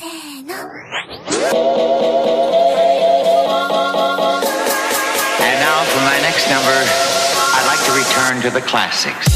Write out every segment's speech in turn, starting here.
せーの。And now for my next number. Return to the classics.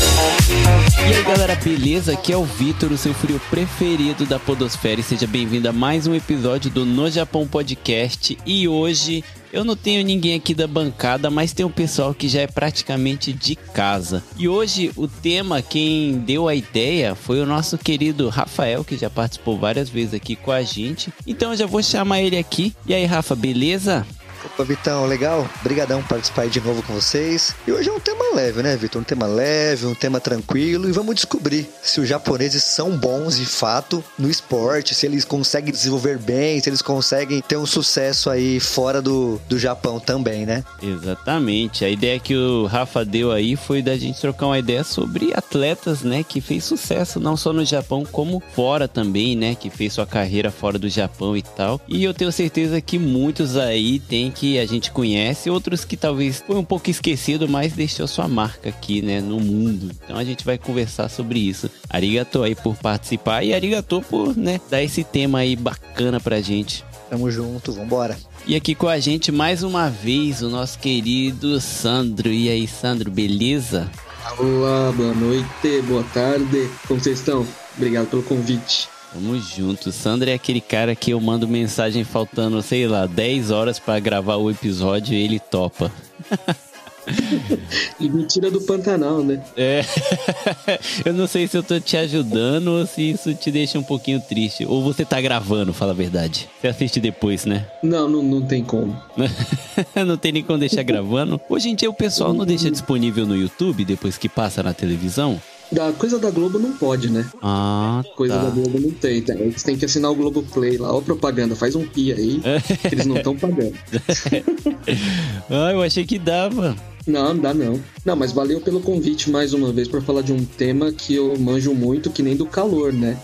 E aí galera, beleza? Aqui é o Vitor, o seu frio preferido da Podosfera. E seja bem-vindo a mais um episódio do No Japão Podcast. E hoje eu não tenho ninguém aqui da bancada, mas tem um pessoal que já é praticamente de casa. E hoje o tema, quem deu a ideia foi o nosso querido Rafael, que já participou várias vezes aqui com a gente. Então eu já vou chamar ele aqui. E aí, Rafa, beleza? Opa, Vitão, legal? Obrigadão por participar de novo com vocês. E hoje é um tema leve, né, Vitor? Um tema leve, um tema tranquilo. E vamos descobrir se os japoneses são bons de fato no esporte, se eles conseguem desenvolver bem, se eles conseguem ter um sucesso aí fora do, do Japão também, né? Exatamente. A ideia que o Rafa deu aí foi da gente trocar uma ideia sobre atletas, né, que fez sucesso não só no Japão, como fora também, né, que fez sua carreira fora do Japão e tal. E eu tenho certeza que muitos aí têm que a gente conhece, outros que talvez foi um pouco esquecido, mas deixou sua marca aqui, né, no mundo. Então a gente vai conversar sobre isso. Arigato aí por participar e arigato por, né, dar esse tema aí bacana pra gente. Tamo junto, vambora. E aqui com a gente mais uma vez o nosso querido Sandro. E aí, Sandro, beleza? Olá, boa noite, boa tarde. Como vocês estão? Obrigado pelo convite. Tamo junto. Sandro é aquele cara que eu mando mensagem faltando, sei lá, 10 horas para gravar o episódio e ele topa. e me tira do Pantanal, né? É. eu não sei se eu tô te ajudando ou se isso te deixa um pouquinho triste. Ou você tá gravando, fala a verdade. Você assiste depois, né? Não, não, não tem como. não tem nem como deixar gravando. Hoje em dia o pessoal não deixa disponível no YouTube depois que passa na televisão. Da coisa da Globo não pode, né? Ah, Coisa tá. da Globo não tem. Tá? Eles têm que assinar o Globo Play lá. Ó, propaganda, faz um pi aí, que eles não estão pagando. ah, eu achei que dava. Não, não dá não. Não, mas valeu pelo convite mais uma vez para falar de um tema que eu manjo muito, que nem do calor, né?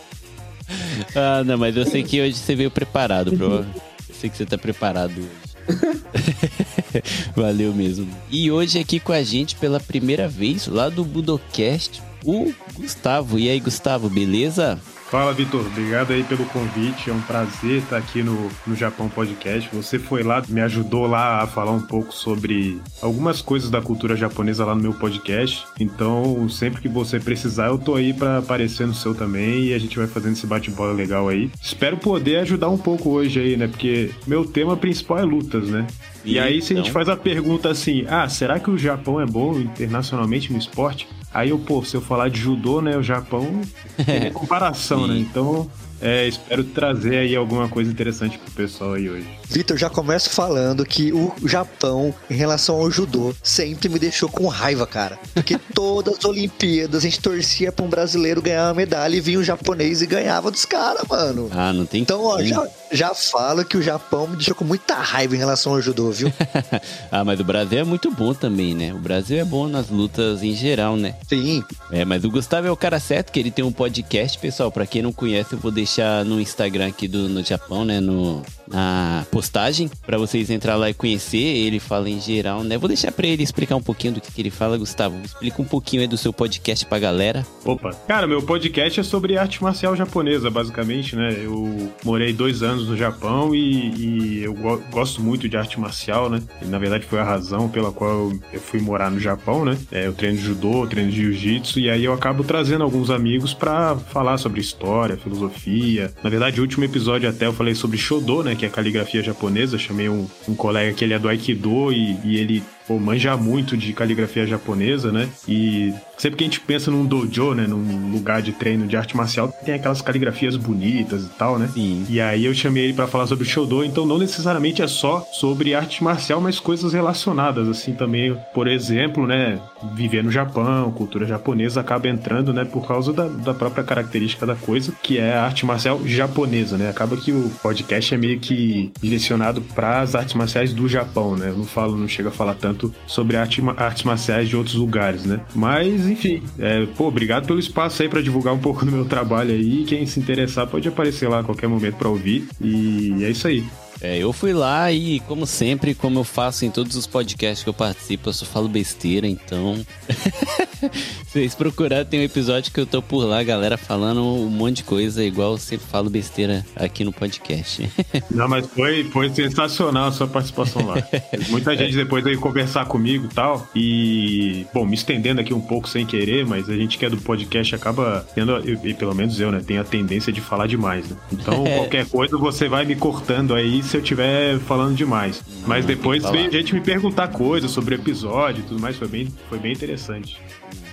ah, não, mas eu sei que hoje você veio preparado, pro... Eu sei que você tá preparado hoje. Valeu mesmo. E hoje aqui com a gente pela primeira vez, lá do Budocast, o Gustavo. E aí, Gustavo, beleza? Fala, Vitor. Obrigado aí pelo convite. É um prazer estar aqui no, no Japão Podcast. Você foi lá, me ajudou lá a falar um pouco sobre algumas coisas da cultura japonesa lá no meu podcast. Então, sempre que você precisar, eu tô aí para aparecer no seu também e a gente vai fazendo esse bate-bola legal aí. Espero poder ajudar um pouco hoje aí, né? Porque meu tema principal é lutas, né? E, e aí, se então... a gente faz a pergunta assim: ah, será que o Japão é bom internacionalmente no esporte? Aí eu, pô, se eu falar de judô, né, o Japão tem comparação, né? Então, é, espero trazer aí alguma coisa interessante pro pessoal aí hoje. Vitor, já começo falando que o Japão, em relação ao judô, sempre me deixou com raiva, cara. Porque todas as Olimpíadas a gente torcia pra um brasileiro ganhar uma medalha e vinha um japonês e ganhava dos caras, mano. Ah, não tem Então, ó, já, já falo que o Japão me deixou com muita raiva em relação ao judô, viu? ah, mas o Brasil é muito bom também, né? O Brasil é bom nas lutas em geral, né? Sim. É, mas o Gustavo é o cara certo, que ele tem um podcast, pessoal. Pra quem não conhece, eu vou deixar no Instagram aqui do no Japão, né? No, na postagem para vocês entrar lá e conhecer. Ele fala em geral, né? Vou deixar para ele explicar um pouquinho do que, que, ele fala, Gustavo. Explica um pouquinho aí do seu podcast pra galera. Opa, cara, meu podcast é sobre arte marcial japonesa, basicamente, né? Eu morei dois anos no Japão e, e eu go gosto muito de arte marcial, né? E, na verdade foi a razão pela qual eu fui morar no Japão, né? É, eu treino judô, treino jiu-jitsu e aí eu acabo trazendo alguns amigos para falar sobre história, filosofia. Na verdade, o último episódio até eu falei sobre Shodo, né? Que é caligrafia japonesa. chamei um, um colega que ele é do Aikido e, e ele pô, manja muito de caligrafia japonesa, né? E sempre que a gente pensa num dojo, né? Num lugar de treino de arte marcial, tem aquelas caligrafias bonitas e tal, né? Sim. E aí eu chamei ele para falar sobre o Shodo, então não necessariamente é só sobre arte marcial, mas coisas relacionadas, assim, também. Por exemplo, né? Viver no Japão, cultura japonesa acaba entrando, né? Por causa da, da própria característica da coisa, que é a arte marcial japonesa, né? Acaba que o podcast é meio que direcionado para as artes marciais do Japão, né? Eu não falo, não chega a falar tanto sobre arte, artes marciais de outros lugares, né? Mas, enfim, é, pô, obrigado pelo espaço aí para divulgar um pouco do meu trabalho aí. Quem se interessar pode aparecer lá a qualquer momento para ouvir. E é isso aí. É, eu fui lá e, como sempre, como eu faço em todos os podcasts que eu participo, eu só falo besteira, então. Vocês procurarem, tem um episódio que eu tô por lá, galera, falando um monte de coisa, igual eu sempre falo besteira aqui no podcast. Não, mas foi, foi sensacional a sua participação lá. Muita gente depois veio conversar comigo e tal. E, bom, me estendendo aqui um pouco sem querer, mas a gente que é do podcast acaba tendo, e pelo menos eu, né, tem a tendência de falar demais, né? Então, qualquer coisa você vai me cortando aí se eu estiver falando demais. Mas depois veio gente me perguntar coisas sobre o episódio e tudo mais, foi bem, foi bem interessante.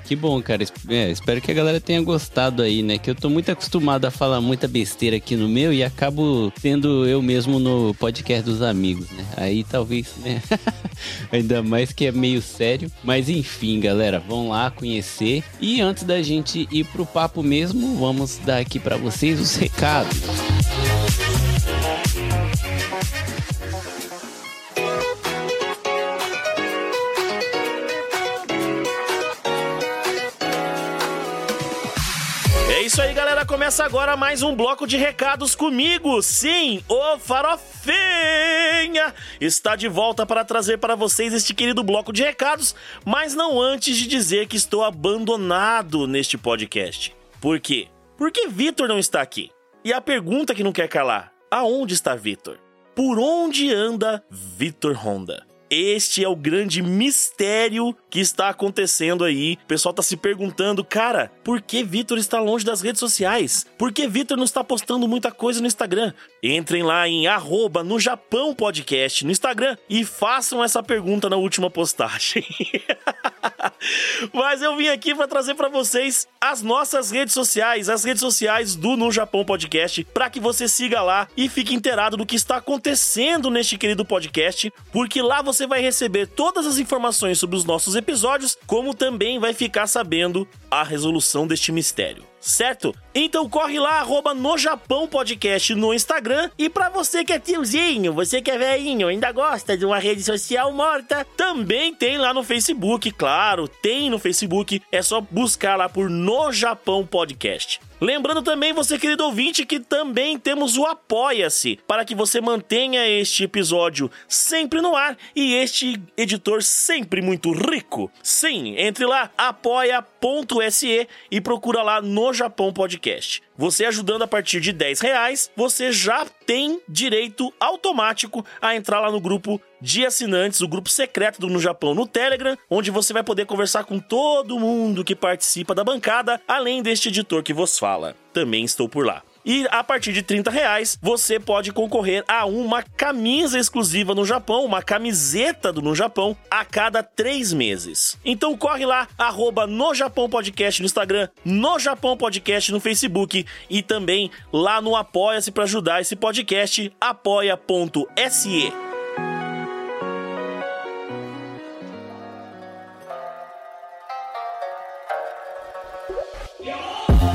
Que bom, cara. É, espero que a galera tenha gostado aí, né? Que eu tô muito acostumado a falar muita besteira aqui no meu e acabo sendo eu mesmo no podcast dos amigos, né? Aí talvez, né? Ainda mais que é meio sério. Mas enfim, galera, vão lá conhecer. E antes da gente ir pro papo mesmo, vamos dar aqui para vocês os recados. Isso aí, galera. Começa agora mais um bloco de recados comigo. Sim, o Farofinha está de volta para trazer para vocês este querido bloco de recados, mas não antes de dizer que estou abandonado neste podcast. Por quê? Porque Vitor não está aqui. E a pergunta que não quer calar: aonde está Vitor? Por onde anda Vitor Honda? Este é o grande mistério que está acontecendo aí. O pessoal tá se perguntando, cara, por que Vitor está longe das redes sociais? Por que Vitor não está postando muita coisa no Instagram? Entrem lá em arroba no Japão Podcast no Instagram e façam essa pergunta na última postagem. Mas eu vim aqui para trazer para vocês as nossas redes sociais, as redes sociais do No Japão Podcast, para que você siga lá e fique inteirado do que está acontecendo neste querido podcast, porque lá você vai receber todas as informações sobre os nossos episódios, como também vai ficar sabendo a resolução deste mistério certo? Então corre lá, arroba no Japão Podcast no Instagram. E para você que é tiozinho, você que é velhinho, ainda gosta de uma rede social morta, também tem lá no Facebook, claro, tem no Facebook. É só buscar lá por No Japão Podcast. Lembrando também, você querido ouvinte, que também temos o Apoia-se, para que você mantenha este episódio sempre no ar e este editor sempre muito rico. Sim, entre lá, apoia.se e procura lá no Japão Podcast. Você ajudando a partir de 10 reais, você já tem direito automático a entrar lá no grupo de assinantes, o grupo secreto do No Japão no Telegram, onde você vai poder conversar com todo mundo que participa da bancada, além deste editor que vos fala. Também estou por lá. E a partir de 30 reais, você pode concorrer a uma camisa exclusiva no Japão, uma camiseta do No Japão, a cada três meses. Então corre lá, arroba no Japão Podcast no Instagram, no Japão Podcast no Facebook e também lá no Apoia-se para ajudar esse podcast, apoia.se.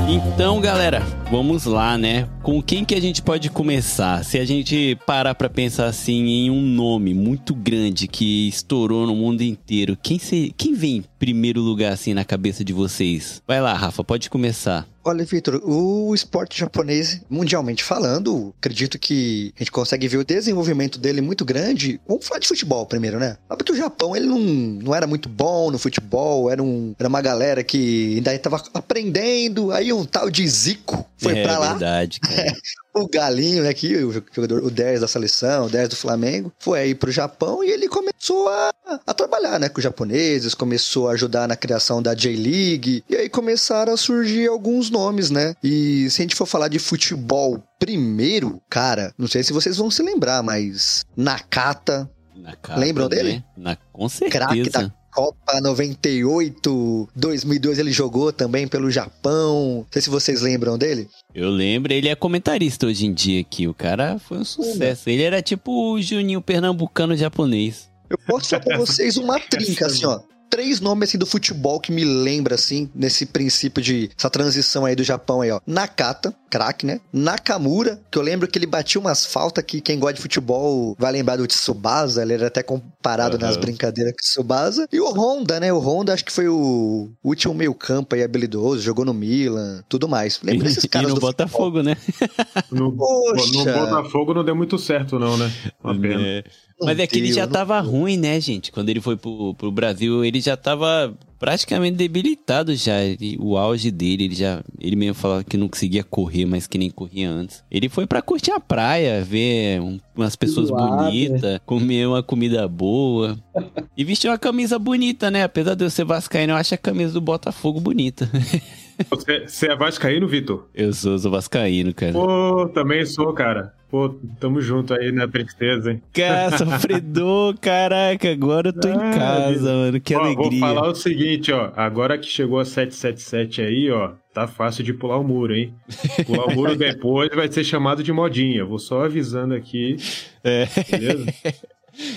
Então, galera, vamos lá, né? Com quem que a gente pode começar? Se a gente parar para pensar assim em um nome muito grande que estourou no mundo inteiro, quem, se, quem vem em primeiro lugar assim na cabeça de vocês? Vai lá, Rafa, pode começar. Olha, Vitor, o esporte japonês, mundialmente falando, acredito que a gente consegue ver o desenvolvimento dele muito grande. Vamos falar de futebol primeiro, né? Porque o Japão, ele não, não era muito bom no futebol, era, um, era uma galera que ainda estava aprendendo, aí um tal de Zico foi é, pra lá. verdade, cara. o Galinho, né, que o jogador, o 10 da seleção, o 10 do Flamengo, foi aí pro Japão e ele começou a, a trabalhar, né, com os japoneses, começou a ajudar na criação da J-League, e aí começaram a surgir alguns nomes, né? E se a gente for falar de futebol primeiro, cara, não sei se vocês vão se lembrar, mas Nakata, Nakata lembram né? dele? Na, com certeza. Craque da Copa 98, 2002 ele jogou também pelo Japão. Não sei se vocês lembram dele. Eu lembro, ele é comentarista hoje em dia aqui. O cara foi um sucesso. Ele era tipo o Juninho Pernambucano japonês. Eu posso falar pra vocês uma trinca, assim, ó. Três nomes assim do futebol que me lembra assim nesse princípio de essa transição aí do Japão aí, ó. Nakata, craque, né? Nakamura, que eu lembro que ele batia umas faltas que quem gosta de futebol vai lembrar do Tsubasa, ele era até comparado uhum. nas brincadeiras com o Tsubasa. E o Honda, né? O Honda acho que foi o último meio-campo aí habilidoso, jogou no Milan, tudo mais. Lembra desses caras e no Botafogo, futebol. né? No, no Botafogo não deu muito certo não, né? Uma pena. É. Mas é que ele já tava ruim, né, gente? Quando ele foi pro, pro Brasil, ele já tava praticamente debilitado já. Ele, o auge dele, ele já. Ele mesmo falava que não conseguia correr, mas que nem corria antes. Ele foi para curtir a praia, ver um, umas pessoas bonitas, comer uma comida boa. e vestir uma camisa bonita, né? Apesar de eu ser vascaíno, eu acho a camisa do Botafogo bonita. Você, você é vascaíno, Vitor? Eu sou, sou vascaíno, cara. Pô, também sou, cara. Pô, tamo junto aí na tristeza, hein? Cara, sofredor, caraca, agora eu tô ah, em casa, mano, que ó, alegria. Vou falar o seguinte, ó, agora que chegou a 777 aí, ó, tá fácil de pular o muro, hein? Pular o muro depois vai ser chamado de modinha, vou só avisando aqui, é. beleza?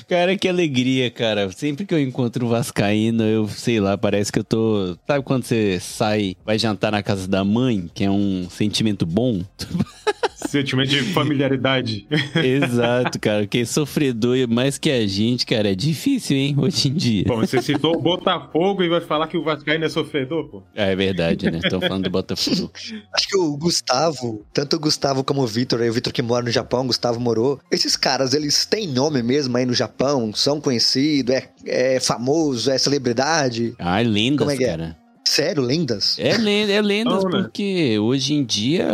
Cara, que alegria, cara. Sempre que eu encontro um Vascaíno, eu sei lá, parece que eu tô. Sabe quando você sai, vai jantar na casa da mãe, que é um sentimento bom? Sentimento de familiaridade. Exato, cara. Quem é sofredor mais que a gente, cara, é difícil, hein, hoje em dia. Bom, você citou o Botafogo e vai falar que o Vascaíno é sofredor, pô? É, é verdade, né? Estão falando do Botafogo. Acho que o Gustavo, tanto o Gustavo como o Vitor, o Vitor que mora no Japão, Gustavo morou, esses caras, eles têm nome mesmo aí no Japão? São conhecidos? É, é famoso? É celebridade? Ah, lendas, Como é que é? cara. Sério, lendas? É, lenda, é lendas né? porque hoje em dia,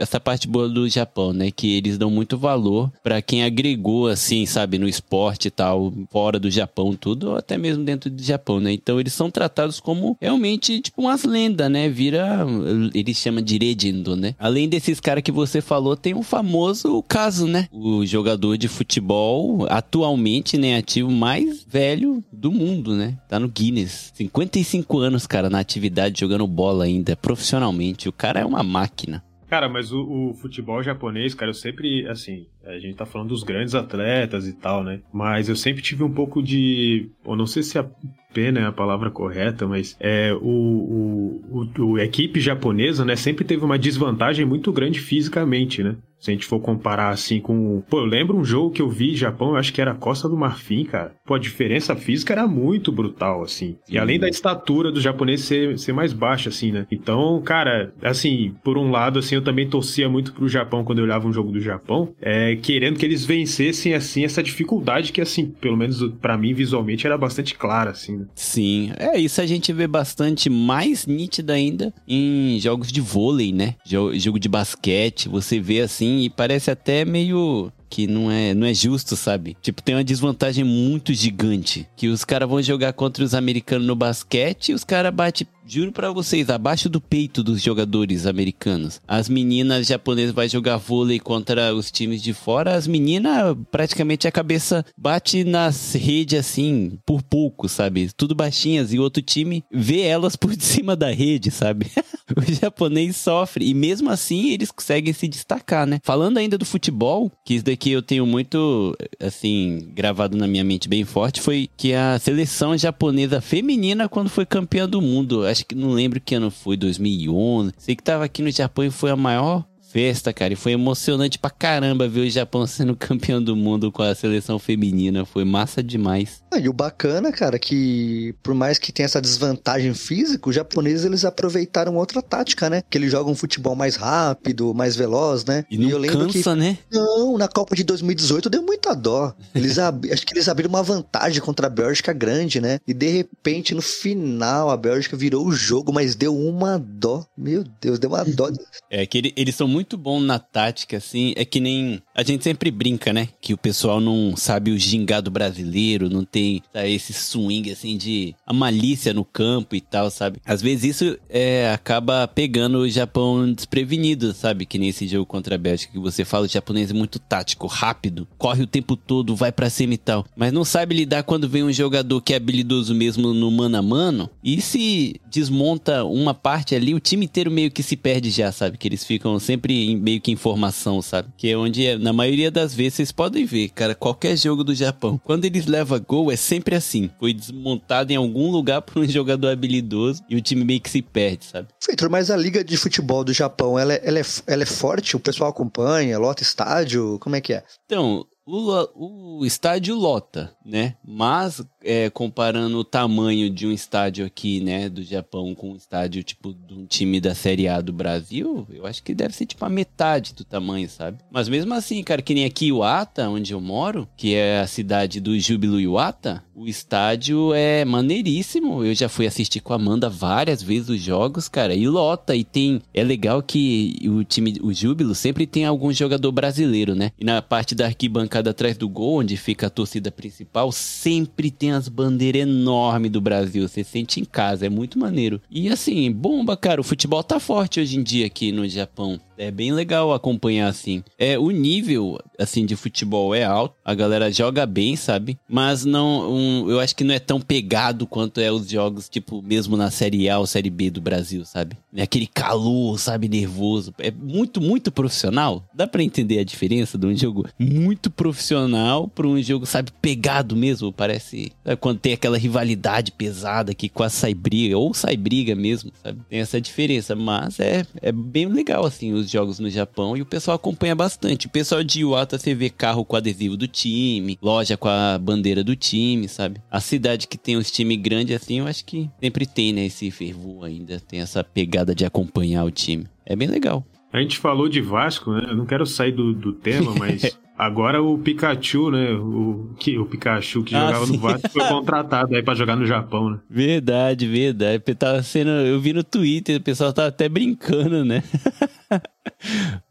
essa parte boa do Japão, né? Que eles dão muito valor para quem agregou, assim, sabe, no esporte e tal, fora do Japão, tudo, ou até mesmo dentro do Japão, né? Então eles são tratados como realmente, tipo, umas lendas, né? Vira. Eles chamam de legendo, né? Além desses caras que você falou, tem um famoso caso, né? O jogador de futebol, atualmente, né? Ativo mais velho do mundo, né? Tá no Guinness. 55 anos, cara, na atividade jogando bola ainda, profissionalmente. O cara é uma máquina. Cara, mas o, o, futebol japonês, cara, eu sempre, assim, a gente tá falando dos grandes atletas e tal, né? Mas eu sempre tive um pouco de. Eu não sei se a pena é a palavra correta, mas é, o, o, o, o equipe japonesa, né, sempre teve uma desvantagem muito grande fisicamente, né? Se a gente for comparar assim com. Pô, eu lembro um jogo que eu vi Japão, eu acho que era Costa do Marfim, cara. Pô, a diferença física era muito brutal, assim. E além da estatura do japonês ser, ser mais baixa, assim, né? Então, cara, assim, por um lado, assim, eu também torcia muito pro Japão quando eu olhava um jogo do Japão, é, querendo que eles vencessem, assim, essa dificuldade que, assim, pelo menos para mim, visualmente, era bastante clara, assim, né? Sim. É, isso a gente vê bastante mais nítido ainda em jogos de vôlei, né? Jogo de basquete, você vê assim assim, e parece até meio que não é, não é justo, sabe? Tipo, tem uma desvantagem muito gigante. Que os caras vão jogar contra os americanos no basquete e os caras batem Juro para vocês, abaixo do peito dos jogadores americanos. As meninas japonesas vai jogar vôlei contra os times de fora, as meninas praticamente a cabeça bate nas redes assim, por pouco, sabe? Tudo baixinhas e o outro time vê elas por cima da rede, sabe? o japonês sofre e mesmo assim eles conseguem se destacar, né? Falando ainda do futebol, que isso daqui eu tenho muito assim gravado na minha mente bem forte, foi que a seleção japonesa feminina quando foi campeã do mundo, acho que não lembro que ano foi, 2011. Sei que tava aqui no Japão e foi a maior festa, cara. E foi emocionante pra caramba ver o Japão sendo campeão do mundo com a seleção feminina. Foi massa demais. Ah, e o bacana, cara, que por mais que tenha essa desvantagem física, os japoneses eles aproveitaram outra tática, né? Que eles jogam um futebol mais rápido, mais veloz, né? E, não e eu lembro cansa, que... né? Não, na Copa de 2018 deu muita dó. Eles ab... Acho que eles abriram uma vantagem contra a Bélgica grande, né? E de repente, no final, a Bélgica virou o jogo, mas deu uma dó. Meu Deus, deu uma dó. É que eles são muito muito bom na tática, assim. É que nem. A gente sempre brinca, né? Que o pessoal não sabe o gingado brasileiro, não tem tá, esse swing, assim, de a malícia no campo e tal, sabe? Às vezes isso é, acaba pegando o Japão desprevenido, sabe? Que nem esse jogo contra a Bélgica, que você fala, o japonês é muito tático, rápido, corre o tempo todo, vai pra cima e tal. Mas não sabe lidar quando vem um jogador que é habilidoso mesmo no mano a mano. E se desmonta uma parte ali, o time inteiro meio que se perde já, sabe? Que eles ficam sempre sempre meio que informação, sabe? Que é onde, é, na maioria das vezes, vocês podem ver, cara, qualquer jogo do Japão, quando eles levam gol, é sempre assim. Foi desmontado em algum lugar por um jogador habilidoso e o time meio que se perde, sabe? Feitor, mas a liga de futebol do Japão, ela, é, ela, é, ela é forte? O pessoal acompanha, lota estádio? Como é que é? Então, o, o estádio lota, né? Mas é, comparando o tamanho de um estádio aqui, né, do Japão com um estádio tipo de um time da Série A do Brasil, eu acho que deve ser tipo a metade do tamanho, sabe? Mas mesmo assim, cara, que nem aqui Iwata, onde eu moro, que é a cidade do Júbilo Iwata, o estádio é maneiríssimo. Eu já fui assistir com a Amanda várias vezes os jogos, cara, e lota e tem é legal que o time o Júbilo sempre tem algum jogador brasileiro, né? E na parte da arquibancada atrás do gol, onde fica a torcida principal, sempre tem as bandeiras enormes do Brasil. Você sente em casa, é muito maneiro. E assim, bomba, cara. O futebol tá forte hoje em dia aqui no Japão. É bem legal acompanhar assim. É o nível assim de futebol é alto, a galera joga bem, sabe? Mas não, um, eu acho que não é tão pegado quanto é os jogos tipo mesmo na série A ou série B do Brasil, sabe? É aquele calor, sabe, nervoso. É muito muito profissional. Dá para entender a diferença de um jogo muito profissional para um jogo, sabe, pegado mesmo, parece sabe? quando tem aquela rivalidade pesada que quase sai briga ou sai briga mesmo, sabe? Tem essa diferença, mas é é bem legal assim os jogos no Japão e o pessoal acompanha bastante. O pessoal de Iwata você vê carro com adesivo do time, loja com a bandeira do time, sabe? A cidade que tem os times grandes assim, eu acho que sempre tem, né, esse fervor ainda, tem essa pegada de acompanhar o time. É bem legal. A gente falou de Vasco, né? Eu não quero sair do, do tema, mas agora o Pikachu, né? O, que, o Pikachu que ah, jogava sim. no Vasco foi contratado aí pra jogar no Japão, né? Verdade, verdade. Tava sendo, eu vi no Twitter, o pessoal tava até brincando, né?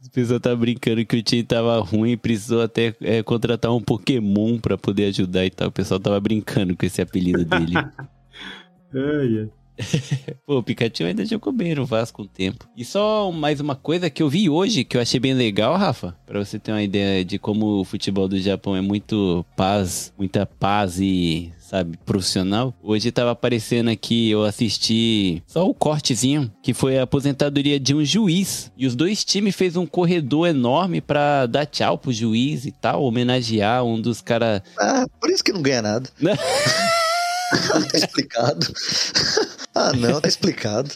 O pessoal tá brincando que o time tava ruim e precisou até é, contratar um Pokémon para poder ajudar e tal. O pessoal tava brincando com esse apelido dele. ai. Pô, o Pikachu ainda jogou bem no Vasco um tempo. E só mais uma coisa que eu vi hoje, que eu achei bem legal, Rafa, para você ter uma ideia de como o futebol do Japão é muito paz, muita paz e sabe, profissional. Hoje tava aparecendo aqui, eu assisti só o cortezinho, que foi a aposentadoria de um juiz. E os dois times fez um corredor enorme pra dar tchau pro juiz e tal, homenagear um dos caras. Ah, por isso que não ganha nada. tá explicado. Ah, não, tá explicado.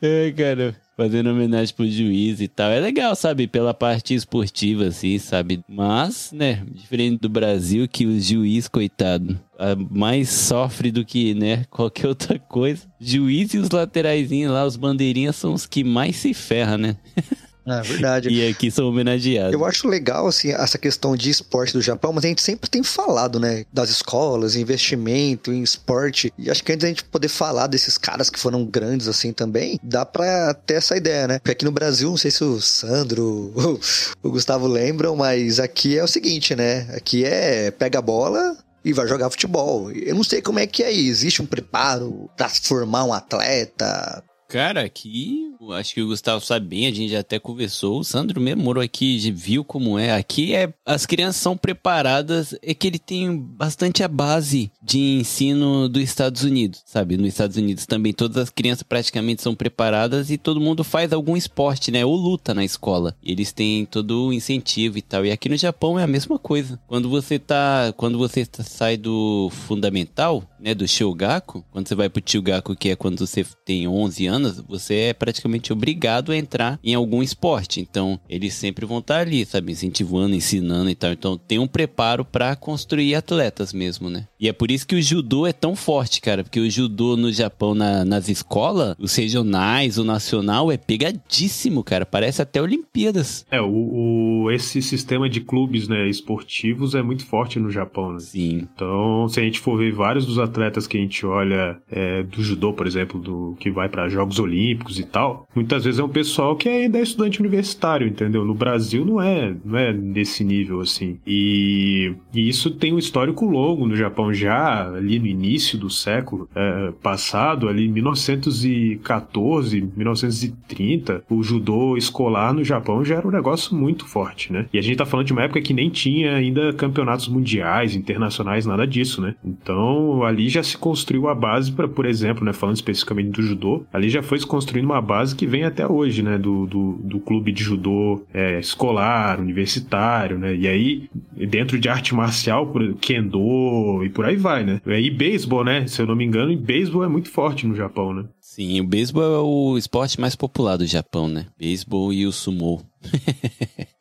É, cara fazendo homenagem pro juiz e tal. É legal, sabe? Pela parte esportiva, assim, sabe? Mas, né, diferente do Brasil, que o juiz, coitado, mais sofre do que, né, qualquer outra coisa. Juiz e os lateraizinhos lá, os bandeirinhas, são os que mais se ferram, né? É verdade. e aqui são homenageados. Eu acho legal, assim, essa questão de esporte do Japão, mas a gente sempre tem falado, né, das escolas, investimento em esporte. E acho que antes da gente poder falar desses caras que foram grandes, assim, também, dá pra ter essa ideia, né? Porque aqui no Brasil, não sei se o Sandro, o Gustavo lembram, mas aqui é o seguinte, né? Aqui é pega a bola, e vai jogar futebol. Eu não sei como é que é aí. Existe um preparo para formar um atleta? Cara, aqui, acho que o Gustavo sabe bem, a gente já até conversou. O Sandro mesmo morou aqui, viu como é. Aqui é as crianças são preparadas, é que ele tem bastante a base de ensino dos Estados Unidos, sabe? Nos Estados Unidos também todas as crianças praticamente são preparadas e todo mundo faz algum esporte, né? Ou luta na escola. Eles têm todo o incentivo e tal. E aqui no Japão é a mesma coisa. Quando você tá, quando você tá, sai do fundamental, né, do Shogaku, quando você vai pro Chugaku, que é quando você tem 11 anos, anos, você é praticamente obrigado a entrar em algum esporte. Então, eles sempre vão estar ali, sabe, incentivando, ensinando e tal. Então, tem um preparo para construir atletas mesmo, né? E é por isso que o judô é tão forte, cara, porque o judô no Japão, na, nas escolas, os regionais, o nacional, é pegadíssimo, cara. Parece até Olimpíadas. É, o, o esse sistema de clubes, né, esportivos é muito forte no Japão, né? Sim. Então, se a gente for ver vários dos atletas que a gente olha é, do judô, por exemplo, do que vai para jogos Jogos Olímpicos e tal, muitas vezes é um pessoal que ainda é estudante universitário, entendeu? No Brasil não é, não é desse nível assim. E, e isso tem um histórico longo no Japão já ali no início do século é, passado, ali 1914, 1930, o judô escolar no Japão já era um negócio muito forte, né? E a gente tá falando de uma época que nem tinha ainda campeonatos mundiais, internacionais, nada disso, né? Então ali já se construiu a base para, por exemplo, né, falando especificamente do judô, ali já já foi se construindo uma base que vem até hoje, né? Do, do, do clube de judô é, escolar, universitário, né? E aí, dentro de arte marcial, por, kendo e por aí vai, né? E beisebol, né? Se eu não me engano, e beisebol é muito forte no Japão, né? Sim, o beisebol é o esporte mais popular do Japão, né? Beisebol e o sumo.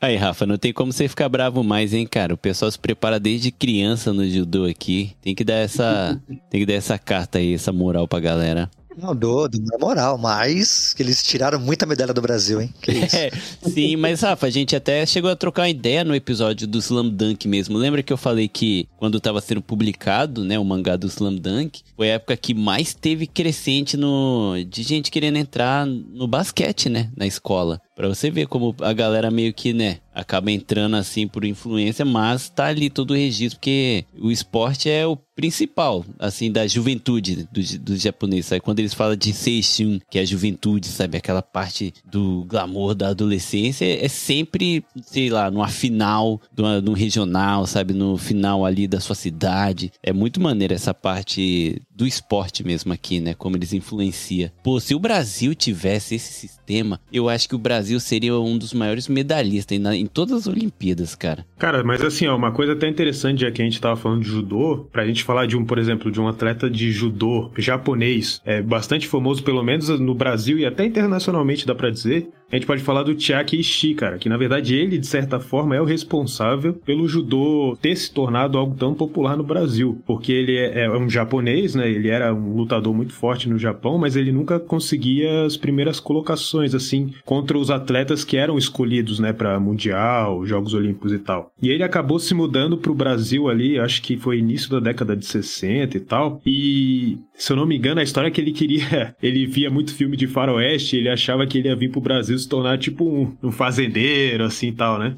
Aí, Rafa, não tem como você ficar bravo mais, hein, cara? O pessoal se prepara desde criança no judô aqui. Tem que dar essa, tem que dar essa carta aí, essa moral pra galera. Não, dou, na moral, mas que eles tiraram muita medalha do Brasil, hein? É, sim, mas Rafa, a gente até chegou a trocar uma ideia no episódio do Slam Dunk mesmo. Lembra que eu falei que quando estava sendo publicado, né, o mangá do Slam Dunk, foi a época que mais teve crescente no de gente querendo entrar no basquete, né, na escola. Pra você ver como a galera meio que, né, acaba entrando assim por influência, mas tá ali todo o registro, porque o esporte é o principal, assim, da juventude dos do japoneses, sabe? Quando eles falam de Seishun, que é a juventude, sabe? Aquela parte do glamour da adolescência, é sempre, sei lá, numa final do, do regional, sabe? No final ali da sua cidade. É muito maneiro essa parte do esporte mesmo aqui, né? Como eles influenciam. Pô, se o Brasil tivesse esse sistema, eu acho que o Brasil seria um dos maiores medalhistas em, em todas as Olimpíadas, cara. Cara, mas assim, ó, uma coisa até interessante, já que a gente tava falando de judô, pra gente falar de um, por exemplo, de um atleta de judô japonês, é bastante famoso, pelo menos no Brasil e até internacionalmente, dá pra dizer, a gente pode falar do Chiaki Ishii, cara, que na verdade ele, de certa forma, é o responsável pelo judô ter se tornado algo tão popular no Brasil. Porque ele é, é um japonês, né? Ele era um lutador muito forte no Japão, mas ele nunca conseguia as primeiras colocações, assim, contra os atletas que eram escolhidos, né, para Mundial, Jogos Olímpicos e tal. E ele acabou se mudando pro Brasil ali, acho que foi início da década de 60 e tal. E, se eu não me engano, a história é que ele queria. Ele via muito filme de faroeste, ele achava que ele ia vir pro Brasil se tornar tipo um, um fazendeiro, assim e tal, né?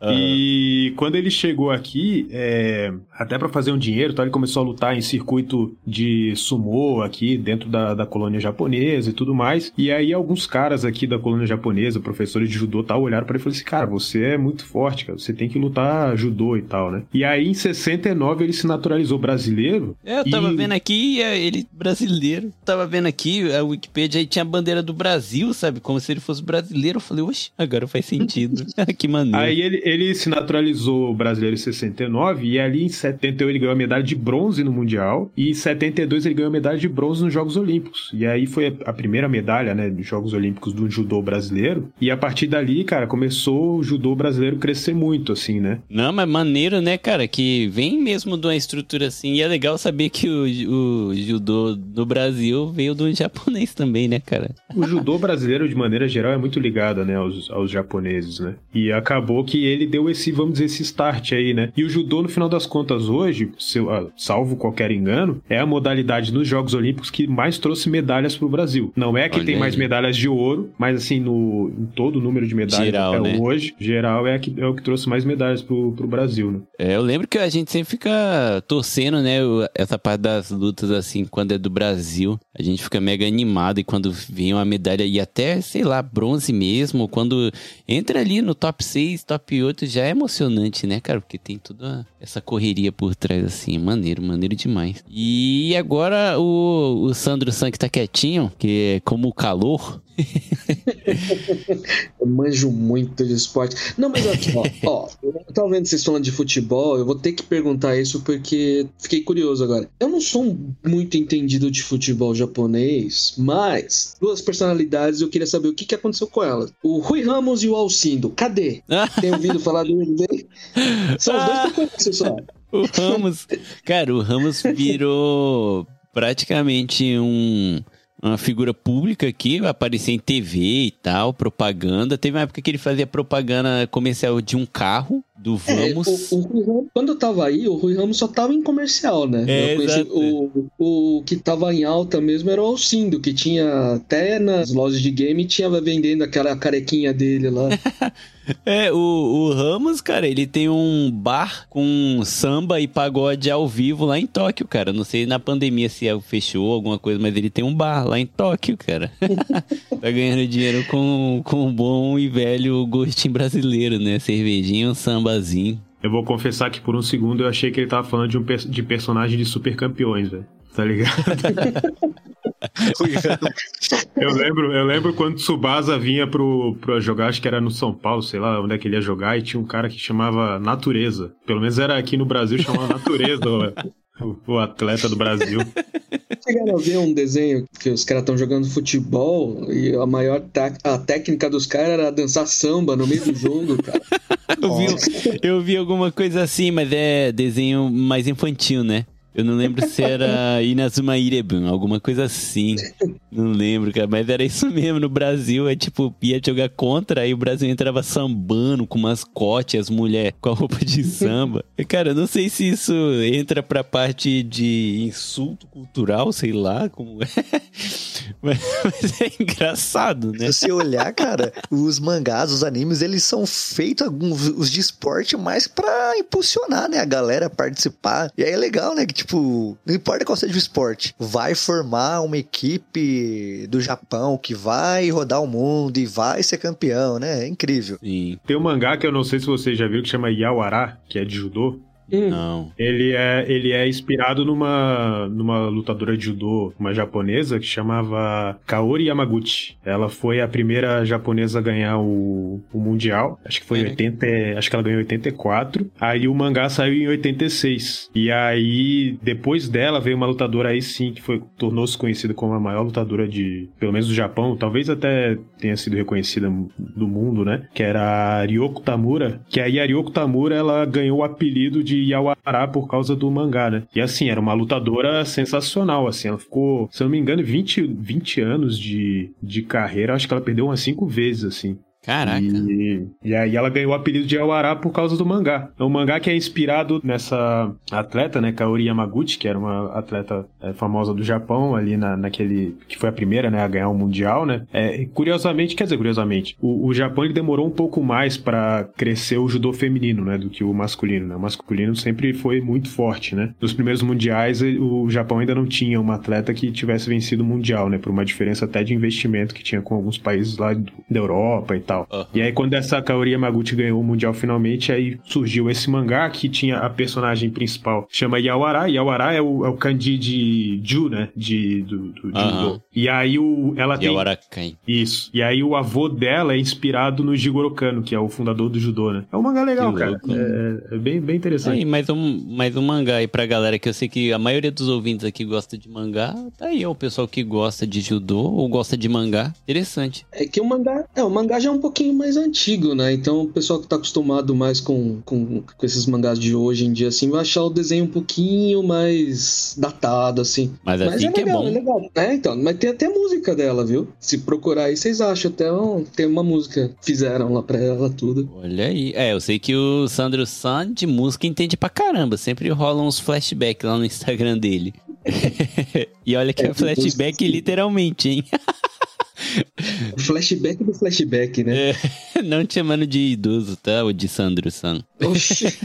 Uhum. E quando ele chegou aqui, é, até para fazer um dinheiro, então ele começou a lutar em circuito de sumô aqui dentro da, da colônia japonesa e tudo mais. E aí alguns caras aqui da colônia japonesa, professores de judô tal, olharam para ele e falaram assim: "Cara, você é muito forte, cara, você tem que lutar judô e tal, né?". E aí em 69 ele se naturalizou brasileiro. É, eu tava e... vendo aqui, ele brasileiro. Tava vendo aqui, a Wikipedia aí tinha a bandeira do Brasil, sabe? Como se ele fosse brasileiro. Eu falei, oxe, agora faz sentido. que maneiro. Aí ele, ele se naturalizou brasileiro em 69 e ali em 71 ele ganhou a medalha de bronze no Mundial e em 72 ele ganhou a medalha de bronze nos Jogos Olímpicos. E aí foi a primeira medalha, né, dos Jogos Olímpicos do judô brasileiro. E a partir dali, cara, começou o judô brasileiro crescer muito, assim, né? Não, mas maneiro, né, cara, que vem mesmo de uma estrutura assim. E é legal saber que o, o judô do Brasil veio do japonês também, né, cara? O judô brasileiro, de maneira geral, é muito ligado, né, aos, aos japoneses, né? E acabou que ele deu esse, vamos dizer, esse start aí, né? E o judô, no final das contas, hoje, ah, salvo qualquer engano, é a modalidade nos Jogos Olímpicos que mais trouxe medalhas pro Brasil. Não é que Olha tem aí. mais medalhas de ouro, mas assim, no, em todo o número de medalhas geral, até né? hoje, geral é, que, é o que trouxe mais medalhas pro, pro Brasil, né? É, eu lembro que a gente sempre fica torcendo, né? Essa parte das lutas, assim, quando é do Brasil, a gente fica mega animado e quando vem uma medalha e até, sei lá, bronze mesmo, quando entra ali no top 6, top 8, já é emocionante, né, cara? Porque tem toda essa correria por trás, assim, maneiro, maneiro demais. E agora o, o Sandro Sank tá quietinho, que é como o calor. eu manjo muito de esporte. Não, mas aqui, ó, ó, eu tava vendo vocês falando de futebol, eu vou ter que perguntar isso porque fiquei curioso agora. Eu não sou muito entendido de futebol japonês, mas duas personalidades eu queria saber o que, que aconteceu com elas. O Rui Ramos e o Alcindo, cadê? Tem ouvido falar deles? São os dois que eu conheço só. O Ramos, cara, o Ramos virou praticamente um uma figura pública aqui, aparecer em TV e tal, propaganda. Teve uma época que ele fazia propaganda comercial de um carro, do Vamos. É, o, o Ramos, quando eu tava aí, o Rui Ramos só tava em comercial, né? É, conheci, o, o que tava em alta mesmo era o Alcindo, que tinha até nas lojas de game tinha vendendo aquela carequinha dele lá. É, o, o, Ramos, cara, ele tem um bar com samba e pagode ao vivo lá em Tóquio, cara. Não sei na pandemia se fechou alguma coisa, mas ele tem um bar lá em Tóquio, cara. tá ganhando dinheiro com, com um bom e velho gostinho brasileiro, né? Cervejinha, um sambazinho. Eu vou confessar que por um segundo eu achei que ele tava falando de um de personagem de super campeões, velho. Tá ligado? Eu lembro, eu lembro quando Tsubasa vinha pro, pro jogar, acho que era no São Paulo, sei lá onde é que ele ia jogar, e tinha um cara que chamava Natureza. Pelo menos era aqui no Brasil, chamava Natureza, o, o atleta do Brasil. Chegaram a ver um desenho que os caras estão jogando futebol e a maior a técnica dos caras era dançar samba no meio do jogo, cara. Eu vi, eu vi alguma coisa assim, mas é desenho mais infantil, né? Eu não lembro se era Inazuma Irebun, alguma coisa assim. Não lembro, cara. Mas era isso mesmo. No Brasil, é tipo, ia jogar contra, aí o Brasil entrava sambando com mascote, as mulheres com a roupa de samba. E, cara, não sei se isso entra pra parte de insulto cultural, sei lá, como é. Mas, mas é engraçado, né? Se você olhar, cara, os mangás, os animes, eles são feitos alguns os de esporte mais pra impulsionar, né, a galera a participar. E aí é legal, né, que tipo, não importa qual seja o esporte, vai formar uma equipe do Japão que vai rodar o mundo e vai ser campeão, né? É incrível. Sim. Tem um mangá que eu não sei se você já viu que chama Yawara, que é de judô. Não. Ele é, ele é inspirado numa, numa lutadora de judô, uma japonesa, que chamava Kaori Yamaguchi. Ela foi a primeira japonesa a ganhar o, o Mundial. Acho que foi em Uhum. 80. Acho que ela ganhou em 84. Aí o mangá saiu em 86. E aí, depois dela, veio uma lutadora aí sim, que foi tornou-se conhecida como a maior lutadora de. Pelo menos do Japão. Talvez até tenha sido reconhecida do mundo, né? Que era a Ryoko Tamura. Que aí a Ryoko Tamura ela ganhou o apelido de Yawara por causa do mangá, né? E assim, era uma lutadora sensacional, assim. Ela ficou, se eu não me engano, 20, 20 anos de, de carreira. Acho que ela perdeu umas 5 vezes, assim. Caraca. E, e aí ela ganhou o apelido de Yawara por causa do mangá. É um mangá que é inspirado nessa atleta, né, Kaori Yamaguchi, que era uma atleta é, famosa do Japão, ali na, naquele... que foi a primeira, né, a ganhar o Mundial, né. É, curiosamente, quer dizer, curiosamente, o, o Japão ele demorou um pouco mais para crescer o judô feminino, né, do que o masculino, né. O masculino sempre foi muito forte, né. Nos primeiros mundiais, o Japão ainda não tinha uma atleta que tivesse vencido o Mundial, né, por uma diferença até de investimento que tinha com alguns países lá da Europa e tal. Uhum. E aí, quando essa Kaori Yamaguchi ganhou o Mundial finalmente, aí surgiu esse mangá que tinha a personagem principal, chama Yawara. Yawara é o, é o kanji de Ju, né? De, do, do judô. Aham. E aí, o, ela tem... Yawara Kai. Isso. E aí, o avô dela é inspirado no Jigoro Kano, que é o fundador do judô, né? É um mangá legal, Que cara. louco. É, é bem, bem interessante. Aí, mais um, mais um mangá aí pra galera que eu sei que a maioria dos ouvintes aqui gosta de mangá. Tá aí, ó, o pessoal que gosta de judô ou gosta de mangá. Interessante. É que o mangá, é, o mangá já é um pouquinho mais antigo, né? Então o pessoal que tá acostumado mais com, com, com esses mangás de hoje em dia, assim, vai achar o desenho um pouquinho mais datado, assim. Mas assim é que é legal, bom. é legal. É, então, mas tem até música dela, viu? Se procurar aí, vocês acham até um, tem uma música fizeram lá pra ela, tudo. Olha aí. É, eu sei que o Sandro San de música entende pra caramba. Sempre rolam uns flashbacks lá no Instagram dele. e olha que é, É, flashback literalmente, hein? O flashback do flashback, né? É, não te chamando de idoso, tá? Ou de Sandro San. Oxi.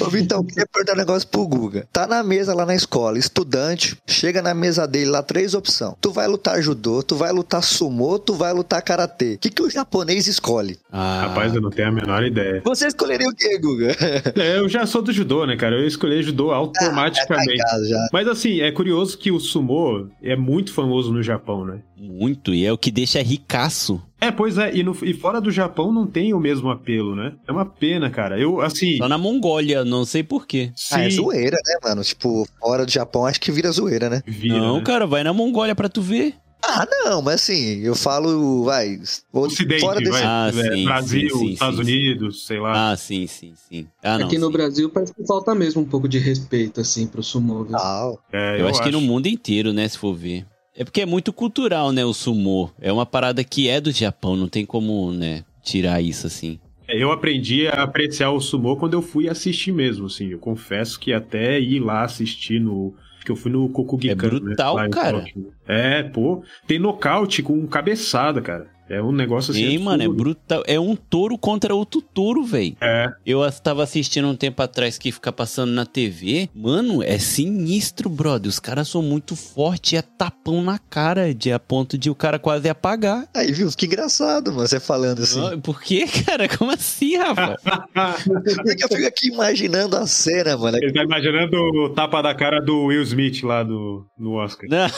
Ô, Vitão, queria perguntar um negócio pro Guga. Tá na mesa lá na escola, estudante, chega na mesa dele lá, três opções. Tu vai lutar judô, tu vai lutar sumô, tu vai lutar karatê. O que, que o japonês escolhe? Ah, Rapaz, eu não tenho a menor ideia. Você escolheria o quê, Guga? É, eu já sou do judô, né, cara? Eu escolhi judô Tá automaticamente. em casa já. Mas assim, é curioso que o sumô é muito famoso no Japão, né? Muito. E é o que deixa ricaço. É, pois é, e, no- e fora do Japão não tem o mesmo apelo, né? É uma pena, cara. Eu, assim. Só na Mongólia, não sei porquê. Se Ah, é zoeira, né, mano? Tipo, fora do Japão, acho que vira zoeira, né? vira, não, né? cara, vai na Mongólia pra tu ver. Ah, não, mas assim, eu falo, vai, Ocidente, fora desse... vai. Ah, É, sim, Brasil, sim, sim, Estados sim, Unidos, sei lá. Ah, sim, sim, sim. Ah, não. Aqui no sim. Brasil parece que falta mesmo um pouco de respeito, assim, pro sumô. viu? Ah, É, Eu, acho, que no mundo inteiro, né, se for ver. É porque é muito cultural, né, o sumô. É uma parada que é do Japão, não tem como, né, tirar isso assim. É, Eu aprendi a apreciar o sumô quando eu fui assistir mesmo, assim. Eu confesso que até ir lá assistir no. Que eu fui no Kokugikan. É brutal, né, cara. É, pô. Tem nocaute com cabeçada, cara. É um negócio assim. Sim, mano, é absurdo. brutal. É um touro contra outro touro, velho. É. Eu tava assistindo um tempo atrás que fica passando na TV. Mano, é sinistro, brother. Os caras são muito fortes, é tapão na cara, de a ponto de o cara quase apagar. Aí, viu? Que engraçado, mano, você falando assim. Ah, Por quê, cara? Como assim, Rafa? Porque eu fico aqui imaginando a cena, mano. Ele tá imaginando o tapa da cara do Will Smith lá do, no Oscar. Não,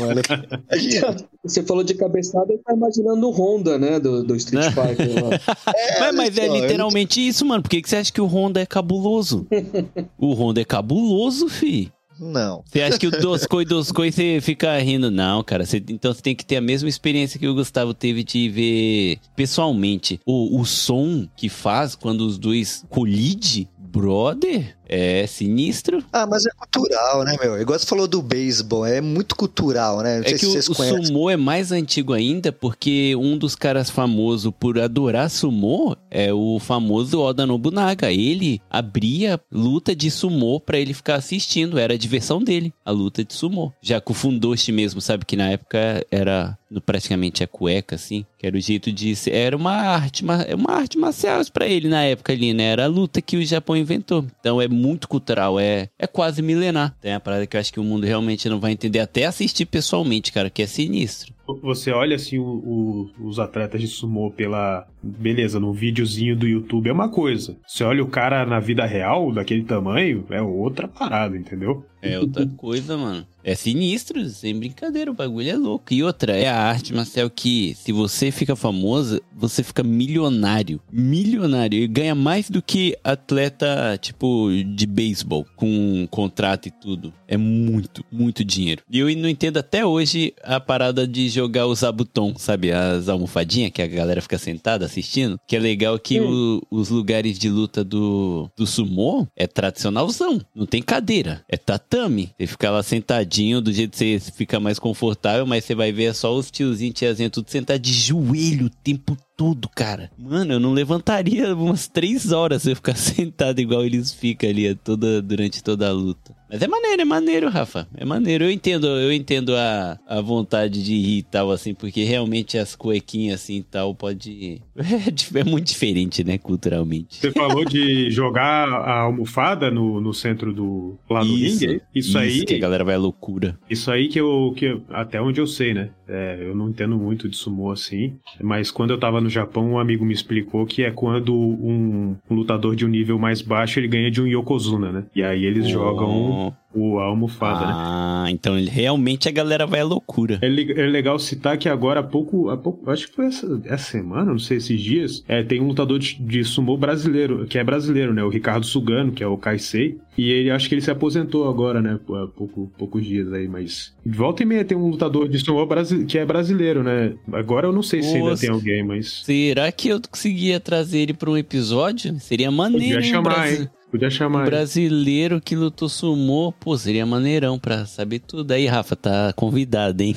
mano. Imagina. Você falou de cabeçada tá imaginando o Honda, né? Do, do Street Fighter lá. mas, mas é literalmente isso, mano. Por que, que você acha que o Honda é cabuloso? o Honda é cabuloso, fi. Não. Você acha que o Doscoi Doscoi você fica rindo? Não, cara. Você- então você tem que ter a mesma experiência que o Gustavo teve de ver pessoalmente. O, o som que faz quando os dois colidem, brother, é sinistro. Ah, mas é cultural, né, meu? Igual você falou do beisebol, é muito cultural, né? Não É que o, o sumô é mais antigo ainda, porque um dos caras famosos por adorar sumô é o famoso Oda Nobunaga. Ele abria luta de sumô pra ele ficar assistindo, era a diversão dele, a luta de sumô. Já com o Fundoshi mesmo, sabe que na época era praticamente a cueca, assim, que era o jeito de ser. Era uma arte, ma- é uma arte marcial pra ele na época ali, né? Era a luta que o Japão inventou. Então é muito cultural, é, é quase milenar. Tem a parada que eu acho que o mundo realmente não vai entender até assistir pessoalmente, cara, que é sinistro. Você olha assim o- o- os atletas de sumô pela. Beleza, no videozinho do YouTube é uma coisa. Você olha o cara na vida real, daquele tamanho, é outra parada, entendeu? É outra coisa, mano. É sinistro, sem brincadeira, o bagulho é louco. E outra, é a arte, Marcel, que se você fica famosa, você fica milionário. Milionário. E ganha mais do que atleta, tipo, de beisebol, com contrato e tudo. É muito, muito dinheiro. E eu não entendo até hoje a parada de jogar os abutom, sabe? As almofadinhas que a galera fica sentada assistindo. Que é legal que o- os lugares de luta do, do sumô é tradicionalzão. Não tem cadeira. É tatame. Você fica lá sentadinho, do jeito que você fica mais confortável, mas você vai ver é só os tiozinhos, tiazinha, tudo sentado de joelho o tempo todo, cara. Mano, eu não levantaria umas três horas se eu ficar sentado igual eles ficam ali toda, durante toda a luta. Mas é maneiro, é maneiro, Rafa. É maneiro. Eu entendo, eu entendo a, a vontade de rir e tal, assim, porque realmente as cuequinhas assim e tal pode. É, é muito diferente, né, culturalmente. Você falou de jogar a almofada no, no centro do. lá no Isso, ringue? Isso, aí. que a galera vai à loucura. Isso aí que eu, que eu- até onde eu sei, né? É, eu não entendo muito de sumô assim, mas quando eu tava no Japão, um amigo me explicou que é quando um, lutador de um nível mais baixo ele ganha de um yokozuna, né? E aí eles jogam o, a almofada, né? Ah, então ele- realmente a galera vai à loucura. É, é legal citar que agora há pouco, há pouco acho que foi essa, essa semana, não sei, esses dias, é, tem um lutador de, de sumô brasileiro, que é brasileiro, né? O Ricardo Sugano, que é o Kaisei. E ele acho que ele se aposentou agora, né? Há pouco, poucos dias aí, mas. Volta e meia tem um lutador de sumô que é brasileiro, né? Agora eu não sei se ainda tem alguém, mas. Será que eu conseguia trazer ele pra um episódio? Seria maneiro, Podia chamar, hein? Podia Um chamar. hein? brasileiro que lutou sumô, pô, seria maneirão pra saber tudo. Aí, Rafa, tá convidado, hein?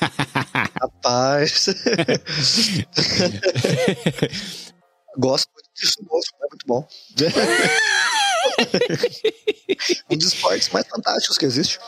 Rapaz. Gosto muito de sumô, é muito bom. um dos esportes mais fantásticos que existe.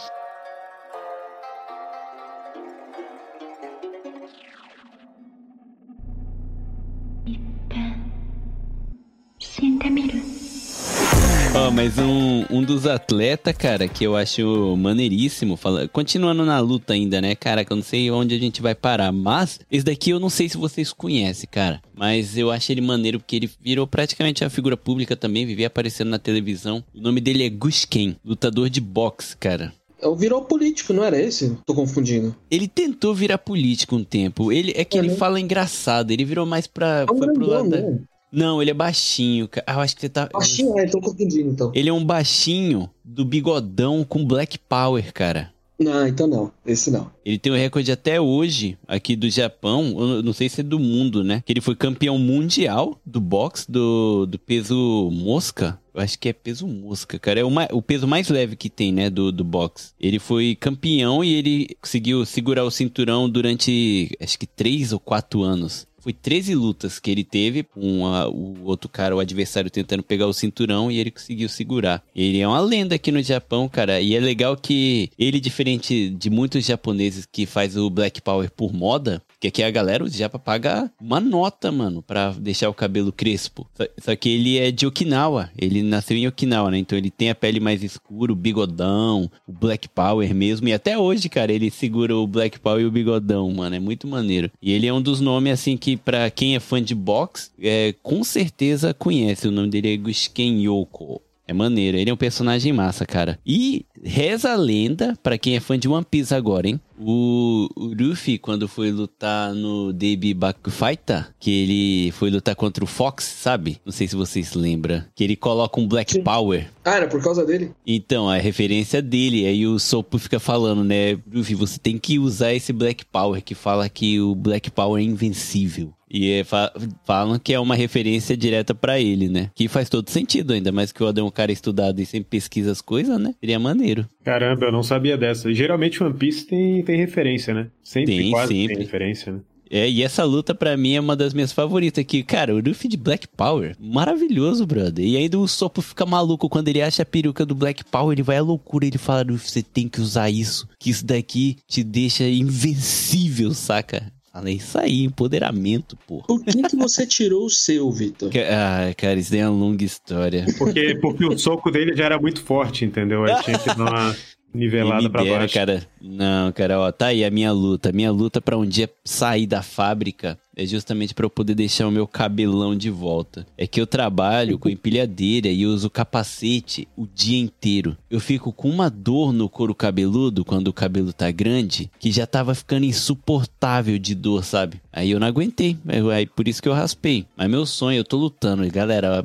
Ó, mas um, um dos atletas, cara, que eu acho maneiríssimo, fala, continuando na luta ainda, né, cara, que eu não sei onde a gente vai parar, mas esse daqui eu não sei se vocês conhecem, cara, mas eu acho ele maneiro porque ele virou praticamente uma figura pública também, vivia aparecendo na televisão. O nome dele é Gushken, lutador de boxe, cara. É Virou político, não era esse? Tô confundindo. Ele tentou virar político um tempo. Ele é que É, ele né? fala engraçado. Ele virou mais pra. É um foi pro lado né? Não, ele é baixinho. cara. Ah, eu acho que você tá. Baixinho, é, tô confundindo então. Ele é um baixinho do bigodão com Black Power, cara. Não, então não. Esse não. Ele tem o recorde até hoje aqui do Japão, eu não sei se é do mundo, né? Que ele foi campeão mundial do boxe do, do peso mosca. Eu acho que é peso mosca, cara. É o, ma- o peso mais leve que tem, né, do, do boxe. Ele foi campeão e ele conseguiu segurar o cinturão durante, acho que três ou quatro anos. Foi 13 lutas que ele teve com o outro cara, o adversário, tentando pegar o cinturão e ele conseguiu segurar. Ele é uma lenda aqui no Japão, cara. E é legal que ele, diferente de muitos japoneses que faz o Black Power por moda, que aqui a galera, o japa paga uma nota, mano, pra deixar o cabelo crespo. Só, só que ele é de Okinawa. Ele nasceu em Okinawa, né? Então ele tem a pele mais escura, o bigodão, o Black Power mesmo. E até hoje, cara, ele segura o Black Power e o bigodão, mano. É muito maneiro. E ele é um dos nomes, assim, que pra quem é fã de boxe, é, com certeza conhece. O nome dele é Gusken Yoko. É maneiro, ele é um personagem massa, cara. E reza a lenda, pra quem é fã de One Piece agora, hein? O, o Luffy, quando foi lutar no Debi Baku Fighter, que ele foi lutar contra o Fox, sabe? Não sei se vocês lembram. Que ele coloca um Black Sim. Power. Ah, era por causa dele? Então, a referência dele, aí o Sopo fica falando, né? Luffy, você tem que usar esse Black Power, que fala que o Black Power é invencível. E é, fa- falam que é uma referência direta pra ele, né? Que faz todo sentido, ainda mais que o Oda é um cara estudado e sempre pesquisa as coisas, né? Seria maneiro. Caramba, eu não sabia dessa. Geralmente One Piece tem, tem referência, né? Sempre, Tem, quase sempre. tem referência, né? É, e essa luta pra mim é uma das minhas favoritas aqui. Cara, o Luffy de Black Power, maravilhoso, brother. E ainda o Sopo fica maluco quando ele acha a peruca do Black Power, ele vai à loucura, ele fala, Luffy, você tem que usar isso, que isso daqui te deixa invencível, saca? Fala, é isso aí, empoderamento, porra. Por que, que você tirou o seu, Vitor? Que- Ah, cara, isso é uma longa história. Porque, porque o soco dele já era muito forte, entendeu? Aí tinha que dar uma nivelada pra dera, baixo. cara. Não, cara, ó, tá aí a minha luta. A minha luta pra um dia sair da fábrica é justamente pra eu poder deixar o meu cabelão de volta. É que eu trabalho com empilhadeira e uso capacete o dia inteiro. Eu fico com uma dor no couro cabeludo quando o cabelo tá grande, que já tava ficando insuportável de dor, sabe? Aí eu não aguentei. Aí por isso que eu raspei. Mas meu sonho, eu tô lutando. Galera,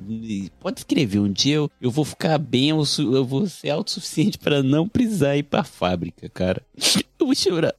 pode escrever. Um dia eu, eu vou ficar bem, eu, vou ser autossuficiente pra não precisar ir pra fábrica, cara. Eu vou chorar.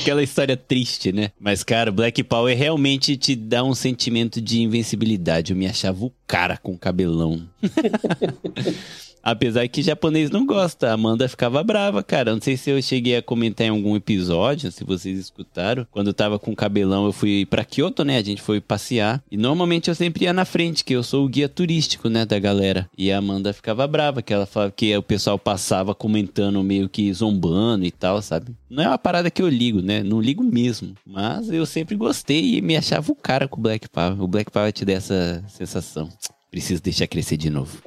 Aquela história triste, né? Mas, cara, Black Power realmente te dá um sentimento de invencibilidade. Eu me achava o cara com cabelão. Apesar que japonês não gosta, a Amanda ficava brava, cara. Não sei se eu cheguei a comentar em algum episódio, se vocês escutaram. Quando eu tava com cabelão, eu fui pra Kyoto, né? A gente foi passear. E normalmente eu sempre ia na frente, que eu sou o guia turístico, né, da galera. E a Amanda ficava brava, que ela falava que o pessoal passava comentando meio que zombando e tal, sabe? Não é uma parada que eu ligo, né? Não ligo mesmo. Mas eu sempre gostei e me achava o cara com o Black Power. O Black Power te dá essa sensação. Preciso deixar crescer de novo.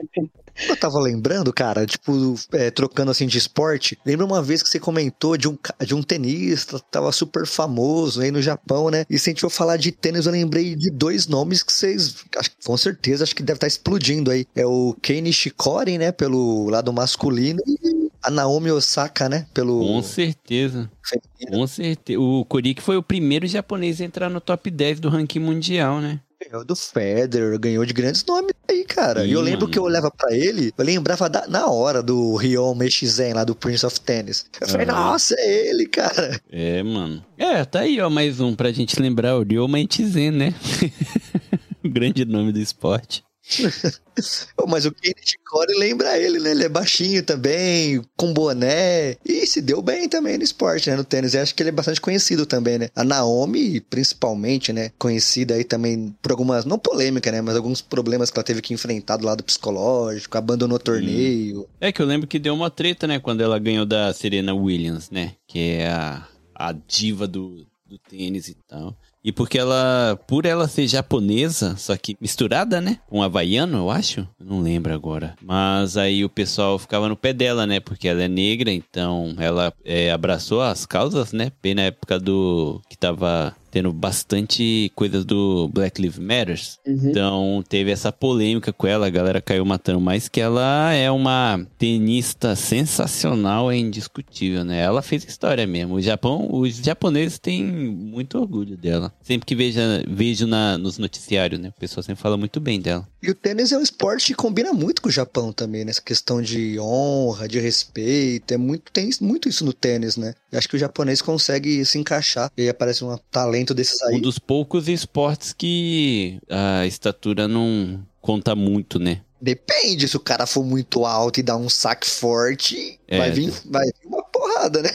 Eu tava lembrando, cara, tipo, é, trocando assim de esporte. Lembra uma vez que você comentou de um, de um tenista, tava super famoso aí no Japão, né? E se a gente for falar de tênis, eu lembrei de dois nomes que vocês, com certeza, acho que deve estar explodindo aí. É o Kei Nishikori, né, pelo lado masculino, e a Naomi Osaka, né, pelo Com certeza. feminino. Com certeza. O Korik foi o primeiro japonês a entrar no top 10 do ranking mundial, né? Ganhou do Federer, ganhou de grandes nomes aí, cara. e eu lembro mano. que eu olhava pra ele, eu lembrava da- na hora do Ryon Meishizen lá do Prince of Tennis. Eu falei, Aham. nossa, é ele, cara. É, mano. É, tá aí, ó, mais um pra gente lembrar, o Ryo Maitizen, né? o grande nome do esporte. Mas o Kenny Core lembra ele, né? Ele é baixinho também, com boné. E se deu bem também no esporte, né? No tênis. Eu acho que ele é bastante conhecido também, né? A Naomi, principalmente, né? Conhecida aí também por algumas, não polêmica, né? Mas alguns problemas que ela teve que enfrentar do lado psicológico, abandonou o torneio. É que eu lembro que deu uma treta, né, quando ela ganhou da Serena Williams, né? Que é a, a diva do, do tênis e tal. E porque ela, por ela ser japonesa, só que misturada, né? Com havaiano, eu acho. Não lembro agora. Mas aí o pessoal ficava no pé dela, né? Porque ela é negra, então ela é, abraçou as causas, né? Bem na época do. que tava tendo bastante coisas do Black Lives Matters. Uhum. Então teve essa polêmica com ela, a galera caiu matando, mas que ela é uma tenista sensacional, é indiscutível, né? Ela fez história mesmo. O Japão, os japoneses têm muito orgulho dela. Sempre que vejo, vejo na, nos noticiários, né? O pessoal sempre fala muito bem dela. E o tênis é um esporte que combina muito com o Japão também, nessa questão de honra, de respeito. É muito, tem muito isso no tênis, né? Eu acho que o japonês consegue se encaixar. E aí aparece um talento desses aí. Um dos poucos esportes que a estatura não conta muito, né? Depende, se o cara for muito alto e dar um saque forte, É. vai, vir, vai vir uma porrada, né?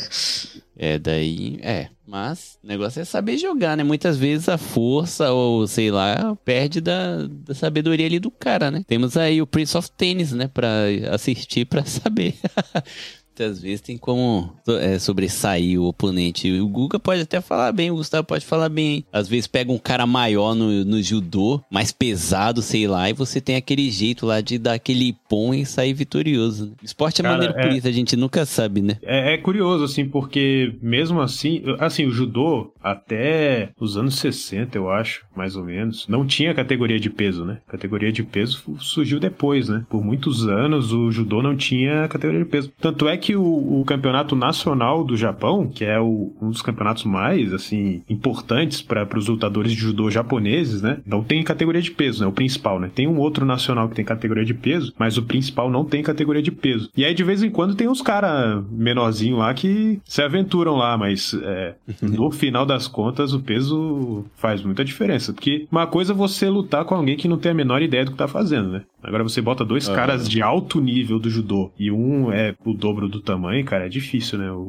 É, daí, é. Mas o negócio é saber jogar, né? Muitas vezes a força, ou sei lá, perde da, da sabedoria ali do cara, né? Temos aí o Prince of Tennis, né? Pra assistir, pra saber. Muitas vezes tem como é, sobressair o oponente. O Guga pode até falar bem, o Gustavo pode falar bem. Às vezes pega um cara maior no, no judô, mais pesado, sei lá, e você tem aquele jeito lá de dar aquele pom e sair vitorioso. Né? Esporte é Cara, maneiro por é- isso, a gente nunca sabe, né? É, é curioso, assim, porque mesmo assim, assim, o judô, até os anos 60, eu acho, mais ou menos, não tinha categoria de peso, né? Categoria de peso surgiu depois, né? Por muitos anos o judô não tinha categoria de peso. Tanto é que o, o campeonato nacional do Japão, que é o- um dos campeonatos mais, assim, importantes para os lutadores de judô japoneses, né? Não tem categoria de peso, né? O principal, né? Tem um outro nacional que tem categoria de peso, mas o principal não tem categoria de peso. E aí, de vez em quando, tem uns caras menorzinhos lá que se aventuram lá, mas é, no final das contas, o peso faz muita diferença. Porque uma coisa é você lutar com alguém que não tem a menor ideia do que tá fazendo, né? Agora você bota dois Aham. caras de alto nível do judô e um é o dobro do tamanho, cara, é difícil, né? O,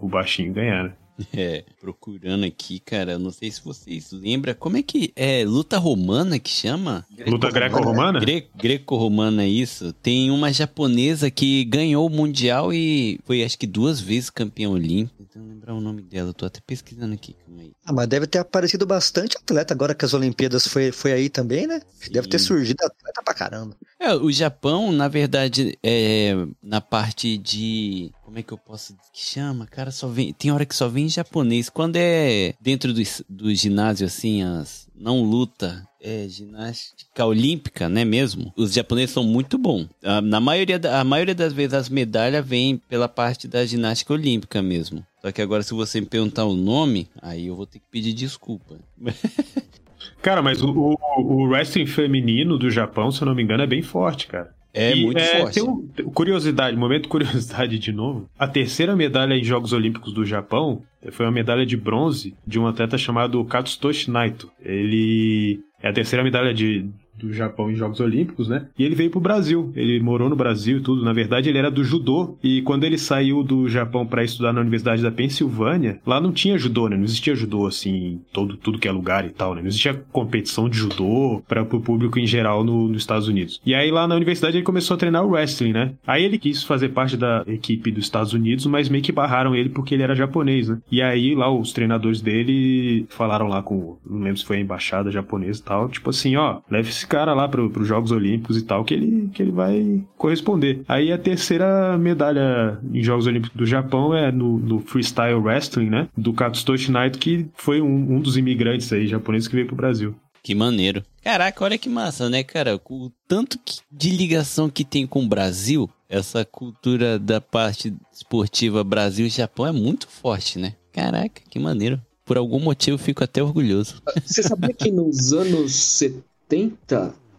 o- o baixinho ganhar, né? É, procurando aqui, cara, eu não sei se vocês lembram. Como é que é? Luta romana que chama? Luta greco-romana? Gre- Greco-romana, isso. Tem uma japonesa que ganhou o Mundial e foi acho que duas vezes campeã olímpica. Então lembrar o nome dela, eu tô até pesquisando aqui, calma aí. Ah, mas deve ter aparecido bastante atleta agora que as Olimpíadas foi, foi aí também, né? Deve ter Sim. surgido atleta pra caramba. É, o Japão, na verdade, é na parte de. Como é que eu posso que chama? Cara, só vem. Tem hora que só vem em japonês. Quando é dentro do, do ginásio, assim, as. Não luta. É ginástica olímpica, né mesmo? Os japoneses são muito bons. A, na maioria, a maioria das vezes as medalhas vêm pela parte da ginástica olímpica mesmo. Só que agora, se você me perguntar o nome, aí eu vou ter que pedir desculpa. Cara, mas o, o, o wrestling feminino do Japão, se eu não me engano, é bem forte, cara. É E, muito forte. Tem um, curiosidade, momento curiosidade de novo. A terceira medalha em Jogos Olímpicos do Japão foi uma medalha de bronze de um atleta chamado Katsutoshi Naito. Ele é a terceira medalha de, do Japão em Jogos Olímpicos, né? E ele veio pro Brasil. Ele morou no Brasil e tudo. Na verdade, ele era do judô. E quando ele saiu do Japão para estudar na Universidade da Pensilvânia, lá não tinha judô, né? Não existia judô assim, todo tudo que é lugar e tal, né? Não existia competição de judô para o público em geral no- nos Estados Unidos. E aí lá na universidade ele começou a treinar o wrestling, né? Aí ele quis fazer parte da equipe dos Estados Unidos, mas meio que barraram ele porque ele era japonês, né? E aí lá os treinadores dele falaram lá com, não lembro se foi a embaixada japonesa e tal, tipo assim, ó, leve esse cara lá pro, pros Jogos Olímpicos e tal, que ele, que ele vai corresponder. Aí a terceira medalha em Jogos Olímpicos do Japão é no, no freestyle wrestling, né? Do Katsutoshi Naito, que foi um, um dos imigrantes aí japoneses que veio pro Brasil. Que maneiro. Caraca, olha que massa, né, cara? O tanto que- de ligação que tem com o Brasil, essa cultura da parte esportiva Brasil e Japão é muito forte, né? Caraca, que maneiro. Por algum motivo eu fico até orgulhoso. Você sabia que nos anos 70,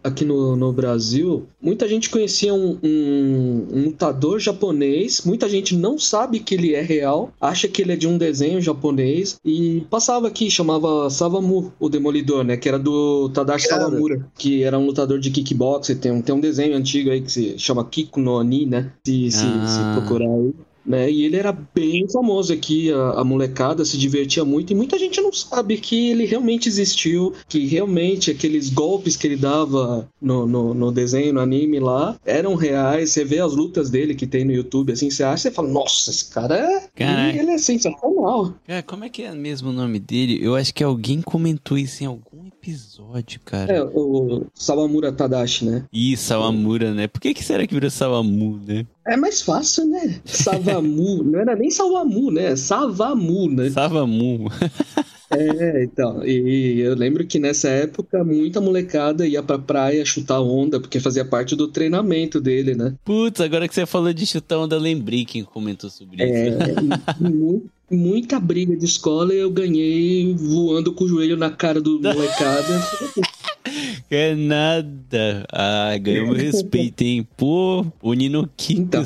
aqui no, no Brasil, muita gente conhecia um, um, um lutador japonês, muita gente não sabe que ele é real, acha que ele é de um desenho japonês, e passava aqui, chamava Savamu, o Demolidor, né? Que era do Tadashi Cara. Sawamura, que era um lutador de kickboxer, tem um, tem um desenho antigo aí que se chama Kiku no Oni, né? Se, se, Ah. se procurar aí né? E ele era bem famoso aqui, a, a molecada se divertia muito, e muita gente não sabe que ele realmente existiu, que realmente aqueles golpes que ele dava no, no, no desenho, no anime lá, eram reais. Você vê as lutas dele que tem no YouTube, assim, você acha, você fala, nossa, esse cara é. Caraca. Ele é sensacional. Cara, como é que é mesmo o nome dele? Eu acho que alguém comentou isso em algum episódio, cara. É, o Sawamura Tadashi, né? Ih, Sawamura, né? Por que, que será que virou Sawamu, né? É mais fácil, né? Savamu, não era nem Sawamu, né? Savamu, né? Savamu. É, então, e eu lembro que nessa época muita molecada ia pra praia chutar onda, porque fazia parte do treinamento dele, né? Putz, agora que você falou de chutar onda, lembrei quem comentou sobre É, isso. mu- muita briga de escola e eu ganhei voando com o joelho na cara do molecada. É nada. Ah, ganhou meu respeito, hein? Pô, o Nino Kiko, Então.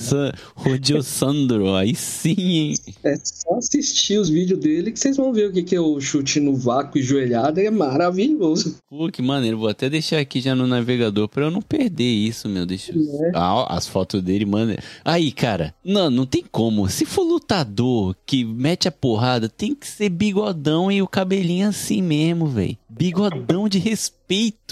Rodio Sandro, aí sim, hein? É só assistir os vídeos dele que vocês vão ver o que, que é o chute no vácuo e joelhada. É maravilhoso. Pô, que maneiro. Vou até deixar aqui já no navegador pra eu não perder isso, meu. Deixa eu... É. Ah, as fotos dele, mano. Aí, cara, não, não tem como. Se for lutador que mete a porrada, tem que ser bigodão e o cabelinho assim mesmo, velho. Bigodão de respeito,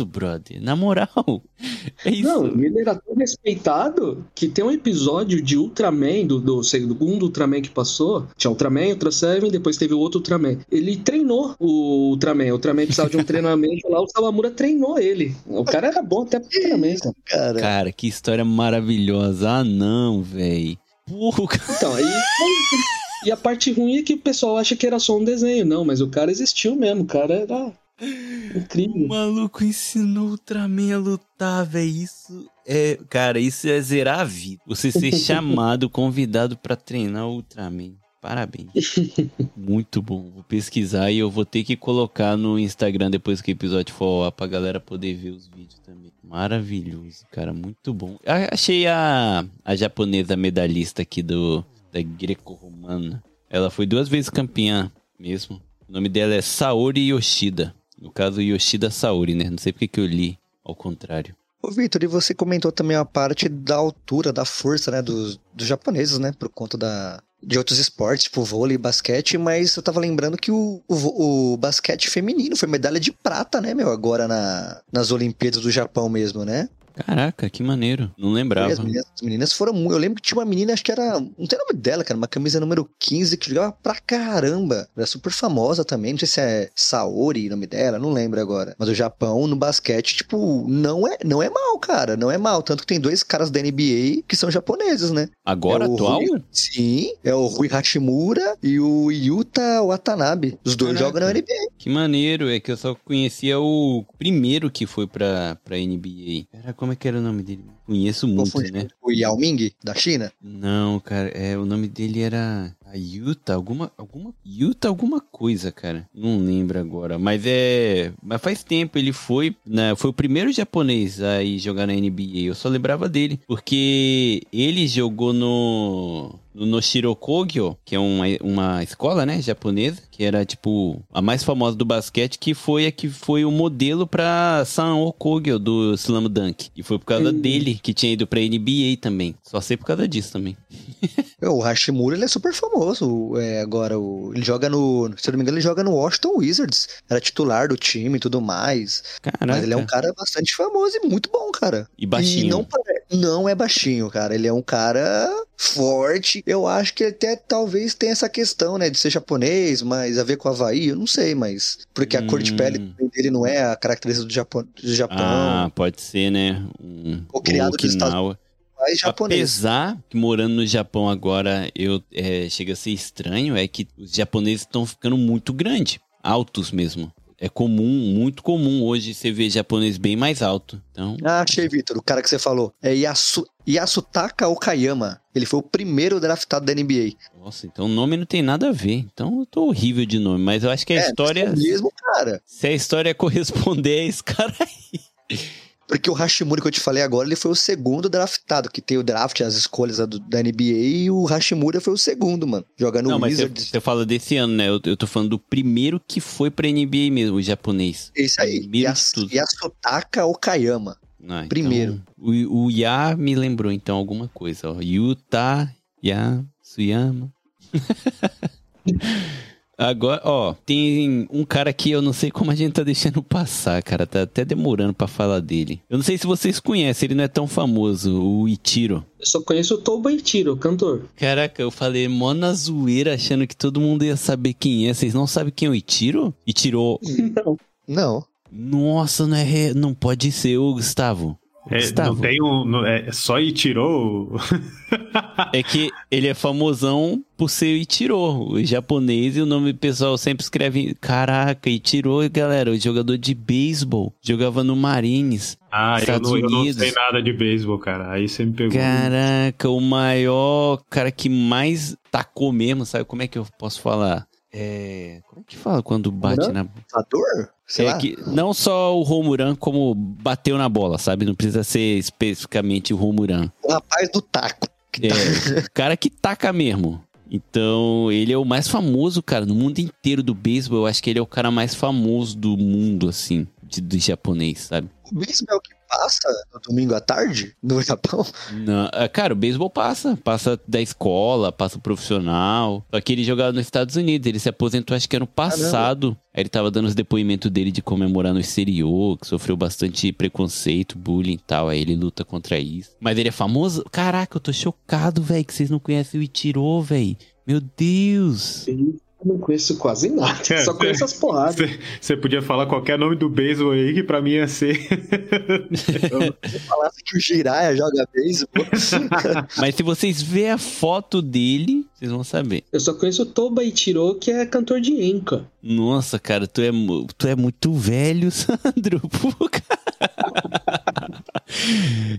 brother. Na moral. É isso. Não, ele era tão respeitado que tem um episódio de Ultraman, do, do segundo Ultraman que passou. Tinha Ultraman, Ultra Seven, depois teve o outro Ultraman. Ele treinou o Ultraman. O Ultraman precisava de um treinamento lá, o Sawamura treinou ele. O cara era bom até pro treinamento. Cara, Cara, que história maravilhosa. Ah, não, velho. Porra, Então, aí. E a parte ruim é que o pessoal acha que era só um desenho. Não, mas o cara existiu mesmo. O cara era O incrível. maluco ensinou o Ultraman a lutar, velho. Isso é. Cara, isso é zerar a vida. Você ser chamado, convidado pra treinar o Ultraman. Parabéns. Muito bom. Vou pesquisar e eu vou ter que colocar no Instagram depois que o episódio for ar pra galera poder ver os vídeos também. Maravilhoso, cara. Muito bom. Achei a, a japonesa medalhista aqui do da greco-romana. Ela foi duas vezes campeã mesmo. O nome dela é Saori Yoshida. No caso, Yoshida Saori, né? Não sei porque que eu li ao contrário. Ô, Vitor, e você comentou também a parte da altura, da força, né, dos, dos japoneses, né, por conta da, de outros esportes, tipo vôlei basquete, mas eu tava lembrando que o, o, o basquete feminino foi medalha de prata, né, meu, agora na, nas Olimpíadas do Japão mesmo, né? Caraca, que maneiro. Não lembrava. As meninas, as meninas foram muito. Eu lembro que tinha uma menina, acho que era. Não tem o nome dela, cara. Uma camisa número 15 que jogava pra caramba. Era super famosa também. Não sei se é Saori nome dela, não lembro agora. Mas o Japão, no basquete, tipo, não é, não é mal, cara. Não é mal. Tanto que tem dois caras da NBA que são japoneses, né? Agora, É atual? Rui- sim, é o Rui Hashimura e o Yuta Watanabe. Os dois Caraca. jogam na NBA. Que maneiro. É que eu só conhecia o primeiro que foi pra, pra NBA. Era, como é que era o nome dele? Conheço muito, né? O Yao Ming, da China. Não, cara, é, o nome dele era a Yuta, alguma, alguma, Yuta alguma coisa, cara. Não lembro agora, mas é, mas faz tempo ele foi, né, foi o primeiro japonês a ir jogar na NBA. Eu só lembrava dele, porque ele jogou no no Noshiro Kogyo, que é uma, uma escola, né, japonesa, que era tipo a mais famosa do basquete, que foi a que foi o modelo pra San Kogyo do Slam Dunk. E foi por causa Hum. dele que tinha ido pra NBA também. Só sei por causa disso também. É, O Hashimura, ele é super famoso. É, agora, o, ele joga no. Se eu não me engano, ele joga no Washington Wizards. Era titular do time e tudo mais. Caraca. Mas ele é um cara bastante famoso e muito bom, cara. E baixinho. E não, não é baixinho, cara. Ele é um cara forte. Eu acho que até talvez tenha essa questão, né, de ser japonês, mas a ver com o Havaí, eu não sei, mas. Porque a cor de Hum. pele dele não é a característica do Japão. Do Japão Ah, pode ser, né? Um, Ou criado nos Okinawa. Mais japonês. Apesar que morando no Japão agora, eu é, chega a ser estranho, é que os japoneses estão ficando muito grandes, altos mesmo. É comum, muito comum hoje você ver japonês bem mais alto. Então, Ah, achei, Vitor. O cara que você falou. É Yasu, Yasutaka Okayama. Ele foi o primeiro draftado da NBA. nossa, então o nome não tem nada a ver. Então eu tô horrível de nome, mas eu acho que a É, história, é mesmo cara. se a história corresponder a esse cara aí. Porque o Hashimura que eu te falei agora, ele foi o segundo draftado, que tem o draft, as escolhas da, NBA, e o Hashimura foi o segundo, mano. Jogando Não, no mas você, Wizards. fala desse ano, né? Eu, eu tô falando do primeiro que foi pra NBA mesmo, o japonês. Esse aí. Yasutaka Okayama. Ah, então, Primeiro. o, o Ya me lembrou então alguma coisa, ó. Yuta, Ya, Suyama. Agora, ó, tem um cara aqui, eu não sei como a gente tá deixando passar, cara. Tá até demorando pra falar dele. Eu não sei se vocês conhecem, ele não é tão famoso, o Ichiro. Eu só conheço o Toba Itiro, cantor. Caraca, eu falei mó na zoeira, achando que todo mundo ia saber quem é. Vocês não sabem quem é o Ichiro? Ichiro. Não. Não. Nossa, não é. re- Não pode ser, ô Gustavo. É, não tem um. não- é só e tirou. É que ele é famosão por ser Ichiro, o japonês, e o nome do pessoal sempre escreve. Caraca, Ichiro, galera, o jogador de beisebol. Jogava no Marines. Ah, eu Estados não, eu não Unidos. sei nada de beisebol, cara. Aí você me pegou. Caraca, o maior cara que mais tacou mesmo, sabe como é que eu posso falar? É. Como é que fala quando bate Hã? na. Fatador? Sei é lá. que não só o Romuran como bateu na bola, sabe? Não precisa ser especificamente o Romuran. O rapaz do taco. que tá- É, o cara que taca mesmo. Então, ele é o mais famoso, cara, no mundo inteiro do beisebol. Eu acho que ele é o cara mais famoso do mundo, assim, de, do japonês, sabe? O beisebol é o que passa no domingo à tarde no Japão. Não, ah, cara, o beisebol passa. Passa da escola, passa profissional. Só que ele jogava nos Estados Unidos. Ele se aposentou, acho que ano passado. Aí ele tava dando os depoimentos dele de comemorar no exterior, que sofreu bastante preconceito, bullying e tal. Aí ele luta contra isso. Mas ele é famoso? Caraca, eu tô chocado, velho, que vocês não conhecem o Ichiro, velho. Meu Deus. Eu não conheço quase nada. É, Só conheço as porradas. Você podia falar qualquer nome do beisebol aí, que pra mim ia ser. Se falasse que o Jiraiya joga beisebol. Mas se vocês ver a foto dele, vocês vão saber. Eu só conheço o Toba Ichiro, que é cantor de Enka. Nossa, cara, tu é, tu é muito velho, Sandro. Pô, cara.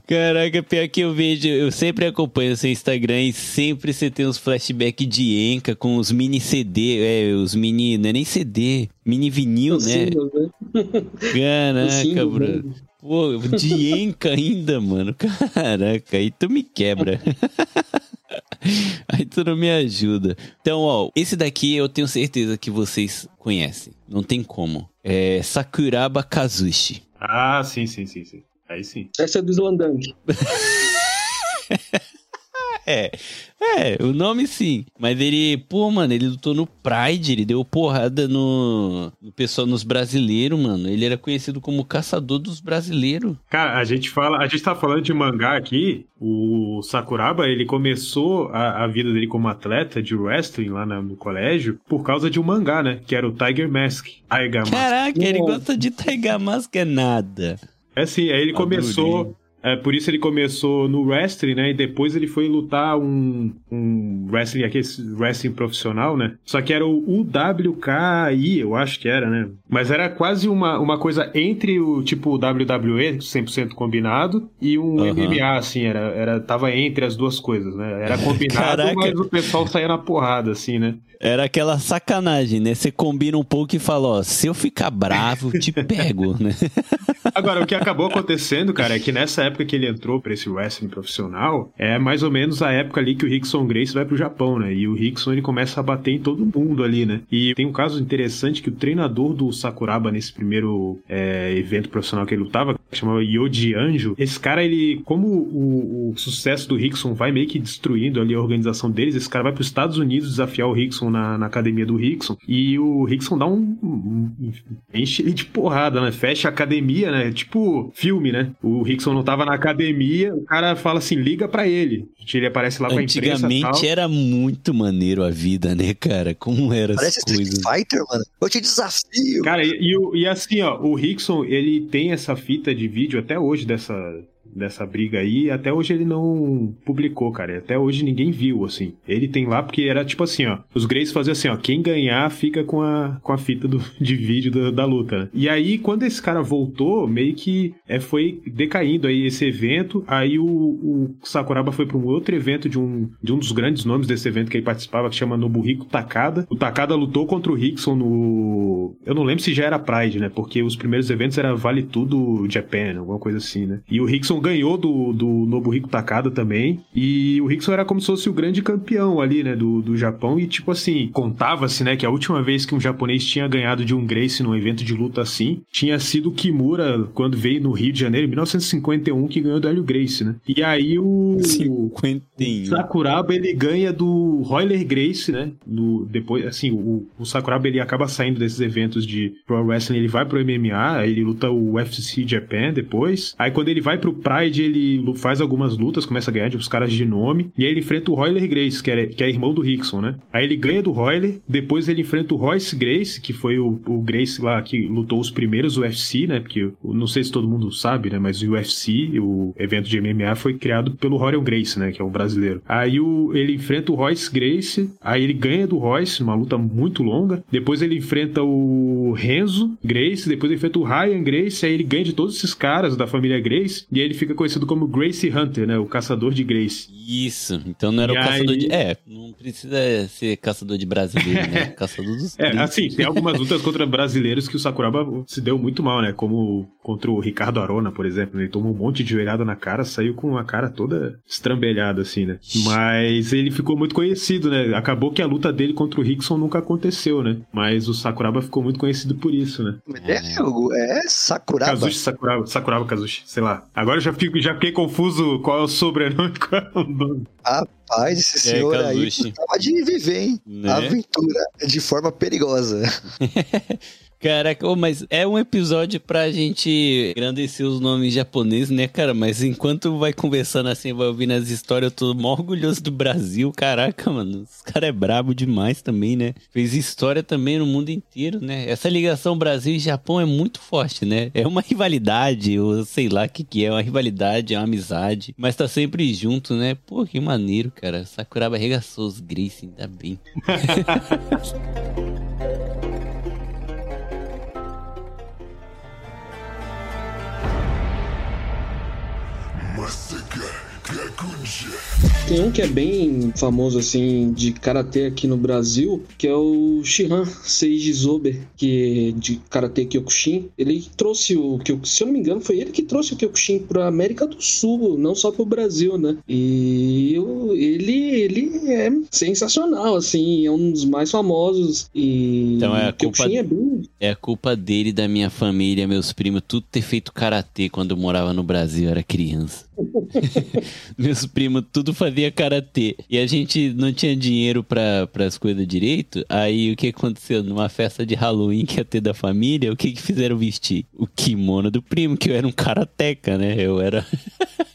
Caraca, pior que eu vejo, eu sempre acompanho seu Instagram e sempre você tem uns flashbacks de Enca com os mini CD, é, os mini, não é nem CD, mini vinil, Os né? singles, né? Caraca, singles, bro. né? Pô, de Enca ainda, mano. Caraca, aí tu me quebra. Aí tu não me ajuda. Então, ó, esse daqui eu tenho certeza que vocês conhecem. Não tem como. É Sakuraba Kazushi. ah, sim, sim, sim, sim. Aí sim. Essa é do Islandante. É, é, o nome sim. Mas ele, pô, mano, ele lutou no Pride, ele deu porrada no, no pessoal, nos brasileiros, mano. Ele era conhecido como caçador dos brasileiros. Cara, a gente fala, a gente tá falando de mangá aqui. O Sakuraba, ele começou a, a vida dele como atleta de wrestling lá na- no colégio por causa de um mangá, né? Que era o Tiger Mask. Tiger Mask. Caraca, ele gosta de Tiger Mask é nada. É assim, aí ele começou. É, por isso ele começou no wrestling, né? E depois ele foi lutar um, um wrestling, aquele wrestling profissional, né? Só que era o UWKI, eu acho que era, né? Mas era quase uma, uma coisa entre o tipo WWE, 100% combinado, e um. MMA, assim, era, era, tava entre as duas coisas, né? Era combinado, Caraca. mas o pessoal saía na porrada, assim, né? Era aquela sacanagem, né? Você combina um pouco e fala, ó, se eu ficar bravo, te pego, né? Agora, o que acabou acontecendo, cara, é que nessa época que ele entrou pra esse wrestling profissional, é mais ou menos a época ali que o Rickson Grace vai pro Japão, né? E o Rickson, ele começa a bater em todo mundo ali, né? E tem um caso interessante que o treinador do Sakuraba nesse primeiro é, evento profissional que ele lutava, que chamava Yoji Anjo, esse cara, ele, como o, o sucesso do Rickson vai meio que destruindo ali a organização deles, esse cara vai pros Estados Unidos desafiar o Rickson na, na academia do Rickson, e o Rickson dá um, um- enche ele de porrada, né? Fecha a academia, né? Tipo filme, né? O Rickson não tava na academia, o cara fala assim, liga pra ele. Ele aparece lá com a imprensa Antigamente era muito maneiro a vida, né, cara? Como eram as Parece Street coisas. Fighter, mano. Eu te desafio. Cara, e, e e assim, ó, o Rickson, ele tem essa fita de vídeo até hoje dessa, dessa briga aí, até hoje ele não publicou, cara. Até hoje ninguém viu, assim. Ele tem lá porque era tipo assim, ó. Os Grace faziam assim, ó. Quem ganhar fica com a, com a fita do, de vídeo da, da luta, né? E aí, quando esse cara voltou, meio que é, foi decaindo aí esse evento. Aí o, o Sakuraba foi pra um outro evento de um, de um dos grandes nomes desse evento que ele participava, que chama Nobuhiko Takada. O Takada lutou contra o Rickson no. Eu não lembro se já era Pride, né? Porque os primeiros eventos era Vale Tudo Japan, alguma coisa assim, né? E o Rickson ganhou do, do Nobuhiko Takada também. E o Rickson era como se fosse o grande campeão ali, né? Do, do Japão. E tipo assim, contava-se, né? Que a última vez que um japonês tinha ganhado de um Grace num evento de luta assim, tinha sido o Kimura quando veio no Rio de Janeiro, em 1951, que ganhou do Hélio Grace, né? E aí o. 51. Sakuraba ele ganha do Royler Grace, né? No, depois, assim, o, o Sakuraba ele acaba saindo desses eventos de Pro Wrestling, ele vai pro MMA, ele luta o UFC Japan depois. Aí quando ele vai pro Pride, ele faz algumas lutas, começa a ganhar de uns caras de nome, e aí ele enfrenta o Royler Grace, que é, que é irmão do Rickson, né? Aí ele ganha do Royler, depois ele enfrenta o Royce Grace, que foi o, o Grace lá que lutou os primeiros UFC, né? Porque não sei se todo mundo sabe, né? Mas o UFC, o evento de MMA, foi criado pelo Rorion Grace, né? Que é o brasileiro. Aí o, ele enfrenta o Royce Grace, aí ele ganha do Royce, uma luta muito longa. Depois ele enfrenta o Renzo Grace, depois ele enfrenta o Ryan Grace, aí ele ganha de todos esses caras da família Grace, e aí ele fica conhecido como Grace Hunter, né? O caçador de Grace. Isso. Então não era E o caçador aí- de. É, não precisa ser caçador de brasileiro, né? Caçador dos. É, assim, tem algumas lutas contra brasileiros que o Sakuraba se deu muito mal, né? Como contra o Ricardo Arona, por exemplo. né? Ele tomou um monte de joelhada na cara, saiu com a cara toda estrambelhada, assim, né? Mas ele ficou muito conhecido, né? Acabou que a luta dele contra o Rickson nunca aconteceu, né? Mas o Sakuraba ficou muito conhecido por isso, né? É, o- é Sakuraba. Kazushi Sakuraba, Sakuraba Kazushi, sei lá. Agora eu já, fico, já fiquei confuso qual é o sobrenome e qual é o nome. Rapaz, esse É, senhor aí Kazushi. tava de viver, hein? Né? Aventura de forma perigosa. Caraca, ô, mas é um episódio pra gente engrandecer os nomes japoneses, né, cara? Mas enquanto vai conversando assim, vai ouvindo as histórias, eu tô mó orgulhoso do Brasil. Caraca, mano, os caras é brabo demais também, né? Fez história também no mundo inteiro, né? Essa ligação Brasil e Japão é muito forte, né? É uma rivalidade, ou sei lá o que que é, uma rivalidade, é uma amizade, mas tá sempre junto, né? Pô, que maneiro, cara. Sakuraba arregaçou os Grace, ainda bem. Tem um que é bem famoso, assim, de karatê aqui no Brasil, que é o Shihan Seiji Zobe, que é de karatê Kyokushin. Ele trouxe o Kyokushin, se eu não me engano, foi ele que trouxe o Kyokushin pra América do Sul, não só pro Brasil, né? E ele, ele é sensacional, assim, é um dos mais famosos. E Então é a o Kyokushin culpa- é bem É a culpa dele, da minha família, meus primos, tudo ter feito karatê quando eu morava no Brasil, eu era criança. meus primos tudo fazia karatê. E a gente não tinha dinheiro para as coisas direito. Aí o que aconteceu? Numa festa de Halloween que ia ter da família, o que que fizeram vestir? O kimono do primo, que eu era um karateca, né? Eu era.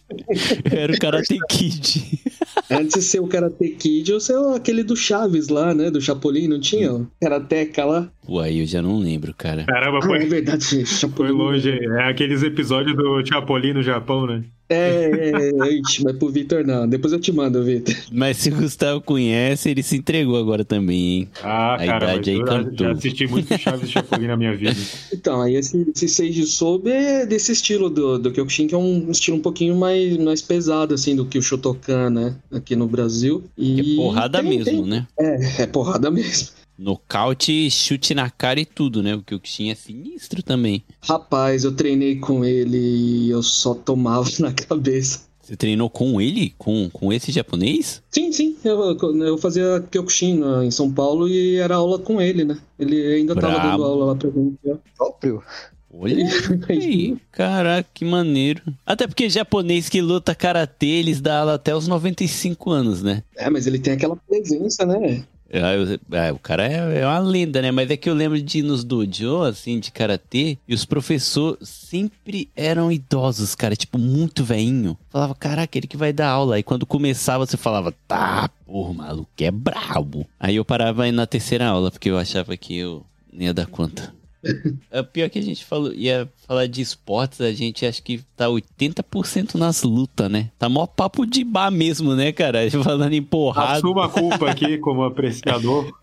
era o karate kid. Antes de ser o Karate Kid, ou ser aquele do Chaves lá, né? Do Chapolin, não tinha? O Karateka lá. Aí eu já não lembro, cara. Caramba, Ah, é foi, verdade, foi Chapolin. longe. É aqueles episódios do Chapolin no Japão, né? É, é, é, mas pro Vitor não. Depois eu te mando, Vitor. Mas se o Gustavo conhece, ele se entregou agora também, hein? Ah, A cara, idade aí eu já- cantou. já assisti muito Chaves e Chapolin na minha vida. Então, aí esse, esse Seiji Sobe é desse estilo do, do Kyokushin, que é um estilo um pouquinho mais, mais pesado, assim, do que o Shotokan, né? Aqui no Brasil. E é porrada tem- mesmo, tem- né? É, é porrada mesmo. Nocaute, chute na cara e tudo, né? O Kyokushin é sinistro também. Rapaz, eu treinei com ele e eu só tomava na cabeça. Você treinou com ele? Com, com esse japonês? Sim, sim, eu, eu fazia Kyokushin né, em São Paulo e era aula com ele, né? Ele ainda tava Brabo. dando aula lá pra gente. né? Próprio. Olha aí, caraca, que maneiro. Até porque japonês que luta karatê, eles dão aula até os 95 anos, né? É, mas ele tem aquela presença, né? Ah, o cara é, é uma lenda, né? Mas é que eu lembro de ir nos dojo, assim, de karatê, e os professores sempre eram idosos, cara, tipo, muito veinho. Falava, caraca, ele que vai dar aula. Aí quando começava, você falava, tá, porra, o maluco é brabo. Aí eu parava aí na terceira aula, porque eu achava que eu não ia dar conta. É pior que a gente falou, ia falar de esportes, a gente acha que tá 80% nas lutas, né? Tá mó papo de bar mesmo, né, cara? Falando em porrada. Assuma a culpa aqui como apreciador.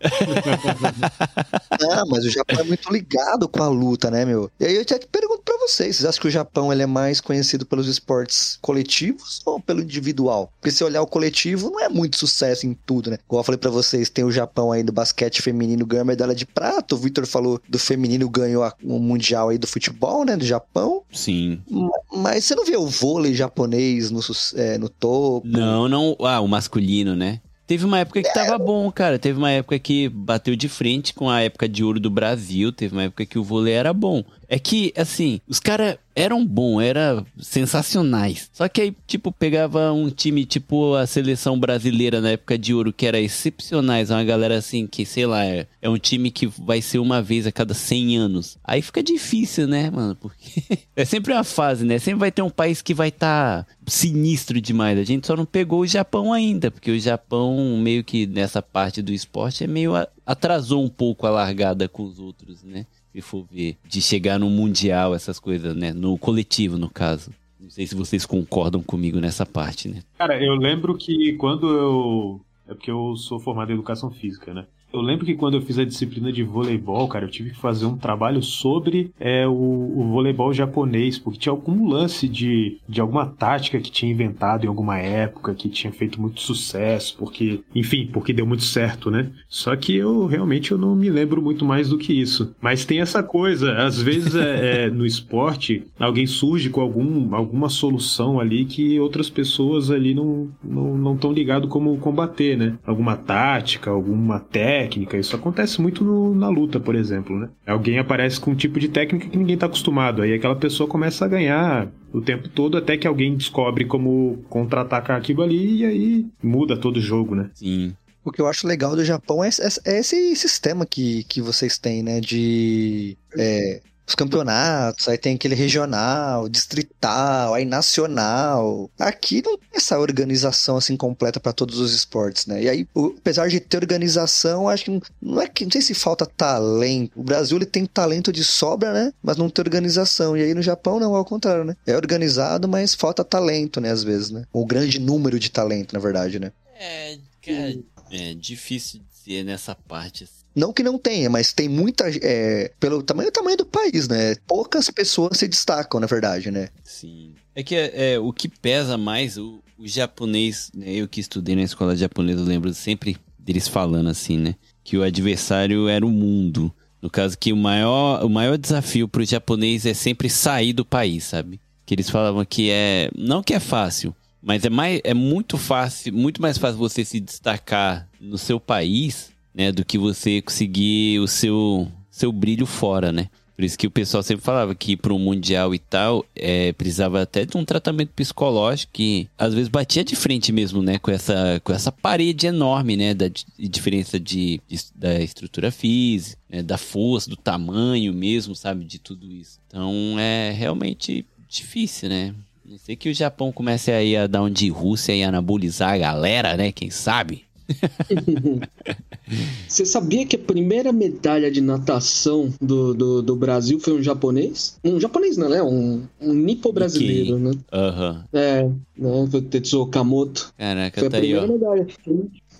Ah, mas o Japão é muito ligado com a luta, né, meu? E aí eu te pergunto pra vocês, vocês acham que o Japão ele é mais conhecido pelos esportes coletivos ou pelo individual? Porque se olhar o coletivo, não é muito sucesso em tudo, né? Igual eu falei pra vocês, tem o Japão aí do basquete feminino ganhou a medalha de prata, o Victor falou do feminino ganhou a- o mundial aí do futebol, né, do Japão. Sim. Ma- Mas você não vê o vôlei japonês no, é, no topo? Não, não. Ah, o masculino, né? Teve uma época que tava bom, cara. Teve uma época que bateu de frente com a época de ouro do Brasil. Teve uma época que o vôlei era bom. É que, assim, os caras eram bons, eram sensacionais. Só que aí, tipo, pegava um time tipo a seleção brasileira na época de ouro, que era excepcionais. Uma galera assim, que, sei lá, é, é um time que vai ser uma vez a cada 100 anos. Aí fica difícil, né, mano? Porque é sempre uma fase, né? Sempre vai ter um país que vai estar sinistro demais. A gente só não pegou o Japão ainda, porque o Japão, meio que nessa parte do esporte, é meio a- atrasou um pouco a largada com os outros, né? Se for ver, de chegar no mundial, essas coisas, né? No coletivo, no caso. Não sei se vocês concordam comigo nessa parte, né? Cara, eu lembro que quando eu. É porque eu sou formado em educação física, né? Eu lembro que quando eu fiz a disciplina de voleibol, cara, eu tive que fazer um trabalho sobre é, o, o voleibol japonês, porque tinha algum lance de, de alguma tática que tinha inventado em alguma época, que tinha feito muito sucesso, porque, enfim, porque deu muito certo, né? Só que eu realmente eu não me lembro muito mais do que isso. Mas tem essa coisa, às vezes é, é, no esporte, alguém surge com algum, alguma solução ali que outras pessoas ali não não não estão ligado como combater, né? Alguma tática, alguma técnica. Isso acontece muito no, na luta, por exemplo, né? Alguém aparece com um tipo de técnica que ninguém está acostumado. Aí aquela pessoa começa a ganhar o tempo todo até que alguém descobre como contra-atacar aquilo ali e aí muda todo o jogo, né? Sim. O que eu acho legal do Japão é, é- é esse sistema que, que vocês têm, né? De. é, os campeonatos, aí tem aquele regional, distrital, aí nacional. Aqui não tem essa organização assim completa para todos os esportes, né? E aí, o- apesar de ter organização, acho que não, não é que não sei se falta talento. O Brasil ele tem talento de sobra, né? Mas não tem organização. E aí no Japão não, ao contrário, né? É organizado, mas falta talento, né? Às vezes, né? Ou grande número de talento, na verdade, né? É, cara, é difícil dizer nessa parte. assim. Não que não tenha, mas tem muita. é, pelo tamanho, tamanho do país, né? Poucas pessoas se destacam, na verdade, né? Sim. É que é, o que pesa mais, o, o japonês, né, eu que estudei na escola japonesa, eu lembro sempre deles falando assim, né? Que o adversário era o mundo. No caso que o maior, o maior desafio pro japonês é sempre sair do país, sabe? Que eles falavam que é. Não que é fácil, mas é, mais, é muito fácil, muito mais fácil você se destacar no seu país, né? Do que você conseguir o seu, seu brilho fora, né? Por isso que o pessoal sempre falava que para um mundial e tal, é, precisava até de um tratamento psicológico que às vezes batia de frente mesmo, né? Com essa, com essa parede enorme, né? Da di- diferença de, de- da estrutura física, né, da força, do tamanho mesmo, sabe? De tudo isso. Então é realmente difícil, né? Não sei que o Japão comece aí a dar um de Rússia e anabolizar a galera, né? Quem sabe? Você sabia que a primeira medalha de natação do, do, do Brasil foi um japonês? Um japonês não, né? Um, um nipo-brasileiro, né? Aham. É, né? Foi o Tetsuo Okamoto. Caraca, Foi a tá aí, primeira ó. medalha.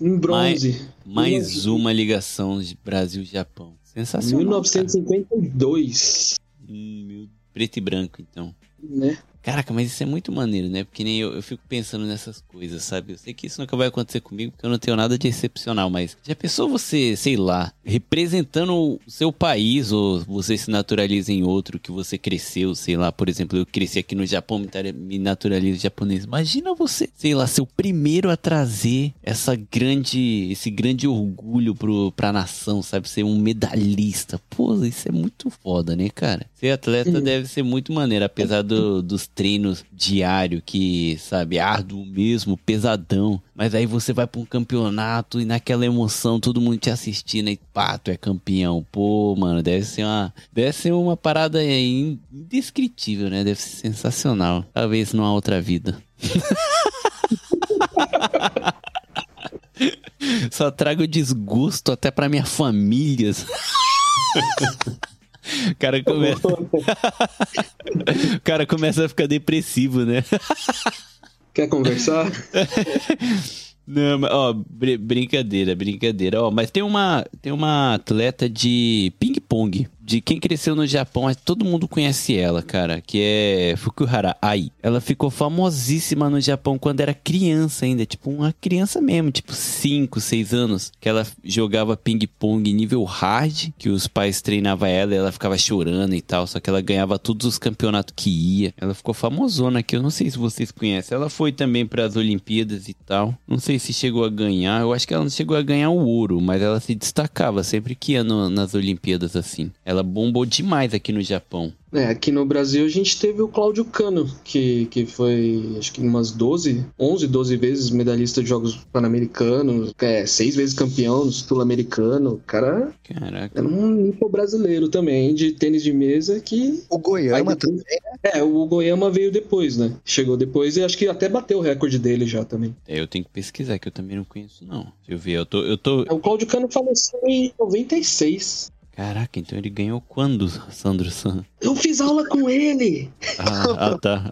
Em bronze. Mais uma ligação de Brasil e Japão. Sensacional. 1952, Hum, preto e branco, então. né? Caraca, mas isso é muito maneiro, né? Porque nem eu, eu fico pensando nessas coisas, sabe? Eu sei que isso nunca vai acontecer comigo, porque eu não tenho nada de excepcional, mas já pensou você, sei lá, representando o seu país, ou você se naturaliza em outro que você cresceu, sei lá, por exemplo, eu cresci aqui no Japão, me naturalizo japonês. Imagina você, sei lá, ser o primeiro a trazer essa grande, esse grande orgulho pro, pra nação, sabe? Ser um medalhista. Pô, isso é muito foda, né, cara? Ser atleta deve ser muito maneiro, apesar do- dos treinos diários, que, sabe, árduo mesmo, pesadão. Mas aí você vai pra um campeonato e naquela emoção, todo mundo te assistindo e pá, tu é campeão. Pô, mano, deve ser uma, deve ser uma parada in- indescritível, né? Deve ser sensacional. Talvez numa outra vida. Só trago desgosto até pra minha família. O cara começa, o cara começa a ficar depressivo, né? Quer conversar? Não, mas, ó, br- brincadeira, brincadeira. Ó, mas tem uma, tem uma atleta de ping-pong, de quem cresceu no Japão, todo mundo conhece ela, cara, que é Fukuhara Ai. Ela ficou famosíssima no Japão quando era criança ainda, tipo uma criança mesmo, tipo 5, 6 anos, que ela jogava ping-pong nível hard, que os pais treinavam ela e ela ficava chorando e tal, só que ela ganhava todos os campeonatos que ia. Ela ficou famosona aqui, eu não sei se vocês conhecem. Ela foi também para as Olimpíadas e tal. Não sei se chegou a ganhar, eu acho que ela não chegou a ganhar o ouro, mas ela se destacava sempre que ia no- nas Olimpíadas assim. Ela bombou demais aqui no Japão. É, aqui no Brasil a gente teve o Cláudio Cano, que, que foi, acho que umas 12, 11, 12 vezes medalhista de Jogos Pan-Americanos, é, seis vezes campeão sul-americano. O cara Caraca. era um nipo brasileiro também, de tênis de mesa, que... O Goiama Aí depois- É, o Goiama veio depois, né? Chegou depois e acho que até bateu o recorde dele já também. É, eu tenho que pesquisar, que eu também não conheço, não. Deixa eu ver, eu tô. Eu tô... O Cláudio Cano faleceu em 96. Caraca, então ele ganhou quando, Sandro San? Eu fiz aula com ele! Ah, ah, tá.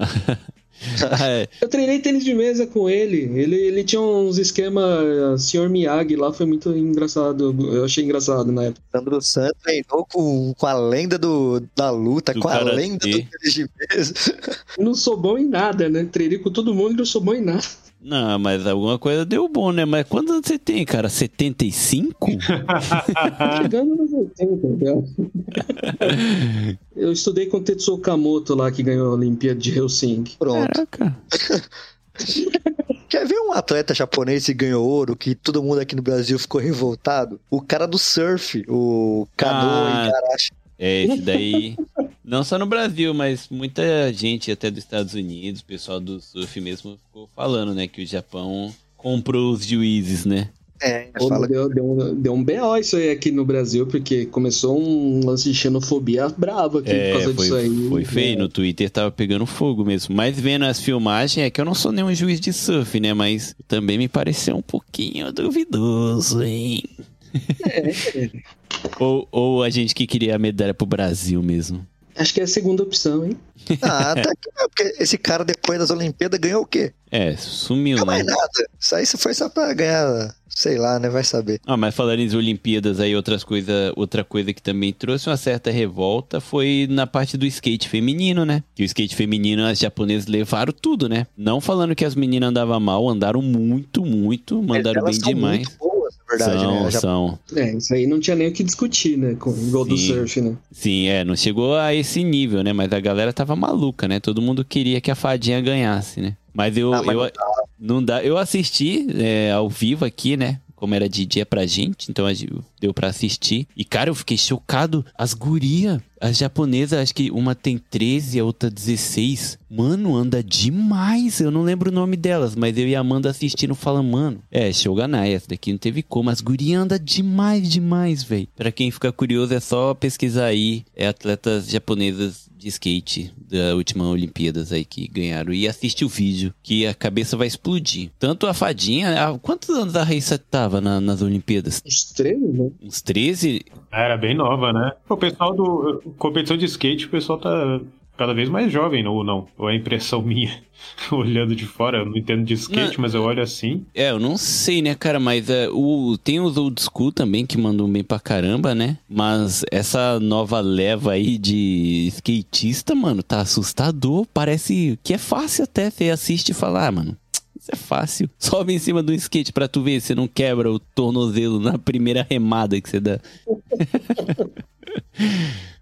Ah, é. Eu treinei tênis de mesa com ele. Ele, ele tinha uns esquemas Sr. Miyagi lá, foi muito engraçado. Eu achei engraçado na época. Sandro Santos treinou com, com a lenda do, da luta, Do com a lenda do tênis de mesa. Não sou bom em nada, né? Treinei com todo mundo e não sou bom em nada. Não, mas alguma coisa deu bom, né? Mas quantos anos você tem, cara? 75? Chegando nos 80, né? Eu estudei com o Tetsuo Kamoto lá, que ganhou a Olimpíada de Helsinki. Pronto. Caraca. Quer ver um atleta japonês que ganhou ouro, que todo mundo aqui no Brasil ficou revoltado? O cara do surf, o Kanoa Ah. Igarashi. É, esse daí. Não só no Brasil, mas muita gente até dos Estados Unidos, pessoal do surf mesmo, ficou falando, né? Que o Japão comprou os juízes, né? É, fala deu, deu, um, deu um BO isso aí aqui no Brasil, porque começou um lance de xenofobia bravo aqui por É, causa disso aí. foi, foi feio. É. No Twitter tava pegando fogo mesmo. Mas vendo as filmagens, é que eu não sou nenhum juiz de surf, né? Mas também me pareceu um pouquinho duvidoso, hein? ou, ou a gente que queria a medalha pro Brasil mesmo. Acho que é a segunda opção, hein? Ah, até que não, porque esse cara depois das Olimpíadas ganhou o quê? É, sumiu, Não né? mais nada. Isso aí foi só pra ganhar, sei lá, né? Vai saber. Ah, mas falando em Olimpíadas aí, outras coisa, outra coisa que também trouxe uma certa revolta foi na parte do skate feminino, né? Que o skate feminino, as japonesas levaram tudo, né? Não falando que as meninas andavam mal, andaram muito, muito, mandaram Elas bem são demais. muito verdade, são, né? Já- são. É, isso aí não tinha nem o que discutir, né? Com o gol do Sim. surf, né? Sim, é, não chegou a esse nível, né? Mas a galera tava maluca, né? Todo mundo queria que a fadinha ganhasse, né? Mas eu, Ah, mas eu não dá. não dá. Eu assisti é, ao vivo aqui, né? Como era de dia pra gente, então a gente- deu pra assistir. E, cara, eu fiquei chocado. As guria, as japonesas, acho que uma tem 13, a outra 16. Mano, anda demais. Eu não lembro o nome delas, mas eu e a Amanda assistindo falando, mano. É, Shogunai, essa daqui não teve como. As guria anda demais, demais, velho. Pra quem fica curioso, é só pesquisar aí. É atletas japonesas de skate da última Olimpíadas aí que ganharam. E assiste o vídeo, que a cabeça vai explodir. Tanto a fadinha. ah, quantos anos a Raíssa tava na- nas Olimpíadas? Os treinos, né? Uns 13? Era bem nova, né? O pessoal do. Competição de skate, o pessoal tá cada vez mais jovem, ou não? Ou é impressão minha? Olhando de fora, eu não entendo de skate, mas eu olho assim. É, eu não sei, né, cara, mas é, o, tem os old school também que mandam bem pra caramba, né? Mas essa nova leva aí de skatista, mano, tá assustador. Parece que é fácil até. Você assiste e fala, ah, mano, isso é fácil. Sobe em cima do skate pra tu ver se não quebra o tornozelo na primeira remada que você dá.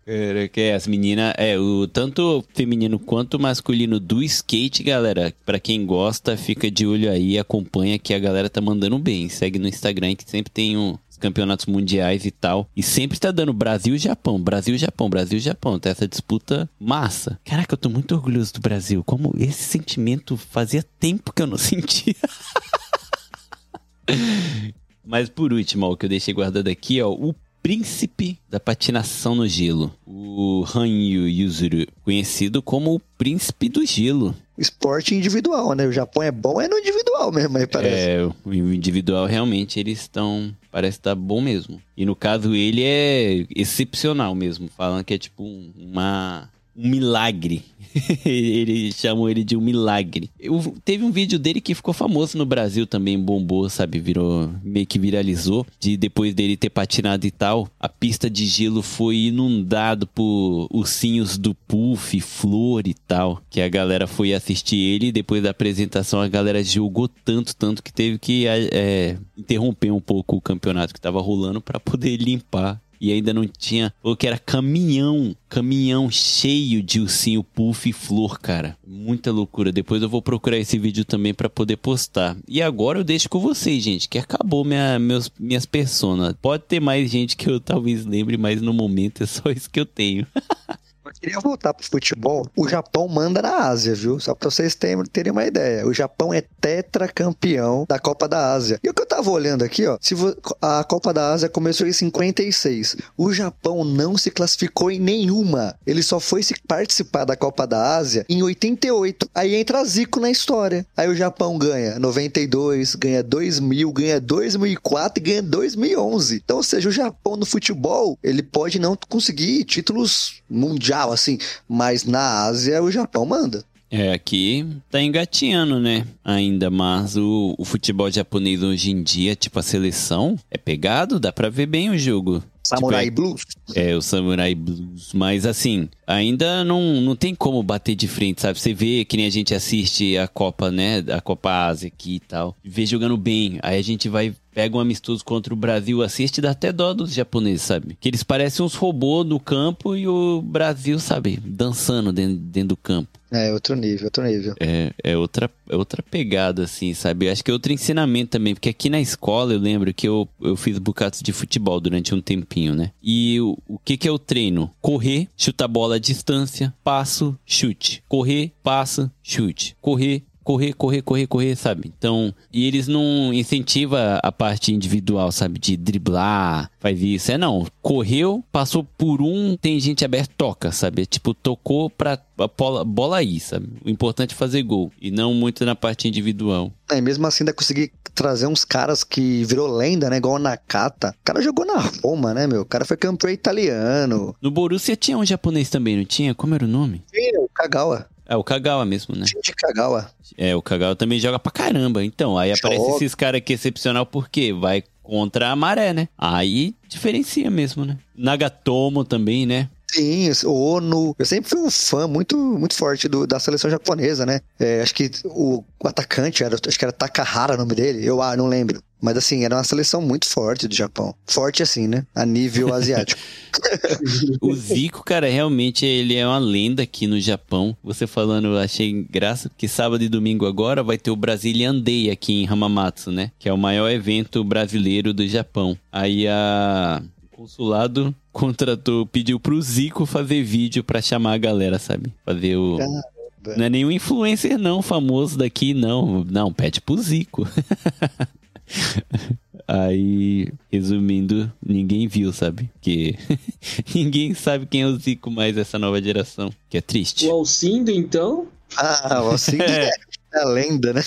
Cara, que é, as meninas, é, o tanto feminino quanto masculino do skate, galera, pra quem gosta, fica de olho aí, acompanha que a galera tá mandando bem. Segue no Instagram que sempre tem um- campeonatos mundiais e tal. E sempre tá dando Brasil e Japão, Brasil e Japão, Brasil e Japão. Tá essa disputa massa. Caraca, eu tô muito orgulhoso do Brasil. Como esse sentimento fazia tempo que eu não sentia. Mas por último, ó, o que eu deixei guardado aqui, ó, o príncipe da patinação no gelo, o Hanyu Yuzuru, conhecido como o príncipe do gelo. Esporte individual, né? O Japão é bom, é no individual mesmo, aí parece. É, o individual realmente eles estão, parece estar bom mesmo. E no caso ele é excepcional mesmo, falando que é tipo um- uma um milagre. ele chamou ele de um milagre. Eu, teve um vídeo dele que ficou famoso no Brasil também, bombou, sabe? Virou, meio que viralizou. De depois dele ter patinado e tal, a pista de gelo foi inundado por ursinhos do Puff, flor e tal. Que a galera foi assistir ele e depois da apresentação a galera jogou tanto, tanto que teve que é, interromper um pouco o campeonato que tava rolando para poder limpar e ainda não tinha. Falou que era caminhão, caminhão cheio de ursinho puff e flor, cara. Muita loucura. Depois eu vou procurar esse vídeo também pra poder postar. E agora eu deixo com vocês, gente, que acabou minha, meus, minhas personas. Pode ter mais gente que eu talvez lembre, mas no momento é só isso que eu tenho. Queria voltar pro futebol. O Japão manda na Ásia, viu? Só pra vocês terem, uma ideia. O Japão é tetracampeão da Copa da Ásia. E o que eu tava olhando aqui, ó, se a Copa da Ásia começou em 56. O Japão não se classificou em nenhuma. Ele só foi se participar da Copa da Ásia em 88. Aí entra Zico na história. Aí o Japão ganha 92, ganha 2000, ganha 2004 e ganha 2011. Então, ou seja, o Japão no futebol, ele pode não conseguir títulos mundial, assim, mas na Ásia o Japão manda. É, aqui tá engatinhando, né? Ainda, mas o, o futebol japonês hoje em dia, tipo a seleção, é pegado, dá pra ver bem o jogo. Samurai Tipo, Blues. É, o Samurai Blues. Mas assim, ainda não, não tem como bater de frente, sabe? Você vê que nem a gente assiste a Copa, né? A Copa Ásia aqui e tal. Vê jogando bem. Aí a gente vai, pega um amistoso contra o Brasil, assiste, dá até dó dos japoneses, sabe? Que eles parecem uns robôs no campo e o Brasil, sabe? Dançando dentro, dentro do campo. É, outro nível, outro nível. É, é outra, é outra pegada, assim, sabe? Eu acho que é outro ensinamento também, porque aqui na escola eu lembro que eu, eu fiz bocados de futebol durante um tempinho, né? E o, o que que é o treino? Correr, chutar bola à distância, passo, chute. Correr, passa, chute. Correr, correr, correr, correr, correr, sabe? Então, e eles não incentivam a parte individual, sabe? De driblar, faz isso. É não, correu, passou por um, tem gente aberta, toca, sabe? É tipo, tocou pra bola, bola aí, sabe? O importante é fazer gol. E não muito na parte individual. É, mesmo assim ainda consegui trazer uns caras que virou lenda, né? Igual o Nakata. O cara jogou na Roma, né, meu? O cara foi campeão italiano. No Borussia tinha um japonês também, não tinha? Como era o nome? Sim, o Kagawa. É o Kagawa mesmo, né? De Kagawa. É, o Kagawa também joga pra caramba. Então, aí aparece Joga. esses caras aqui excepcional porque vai contra a maré, né? Aí diferencia mesmo, né? Nagatomo também, né? Sim, o Ono. Eu sempre fui um fã muito, muito forte do- da seleção japonesa, né? É, acho que o, o atacante, era, acho que era Takahara o nome dele, eu ah, não lembro. Mas assim, era uma seleção muito forte do Japão. Forte assim, né? A nível asiático. O Zico, cara, realmente ele é uma lenda aqui no Japão. Você falando, eu achei graça, porque sábado e domingo agora vai ter o Brazilian Day aqui em Hamamatsu, né? Que é o maior evento brasileiro do Japão. Aí a o consulado contratou, pediu pro Zico fazer vídeo pra chamar a galera, sabe? Fazer o Caramba. Não é nenhum influencer não famoso daqui, não. Não, pede pro Zico. Aí, resumindo, ninguém viu, sabe? Que ninguém sabe quem é o Zico mais dessa nova geração. Que é triste. O Alcindo, então? Ah, o Alcinde É. é a lenda, né?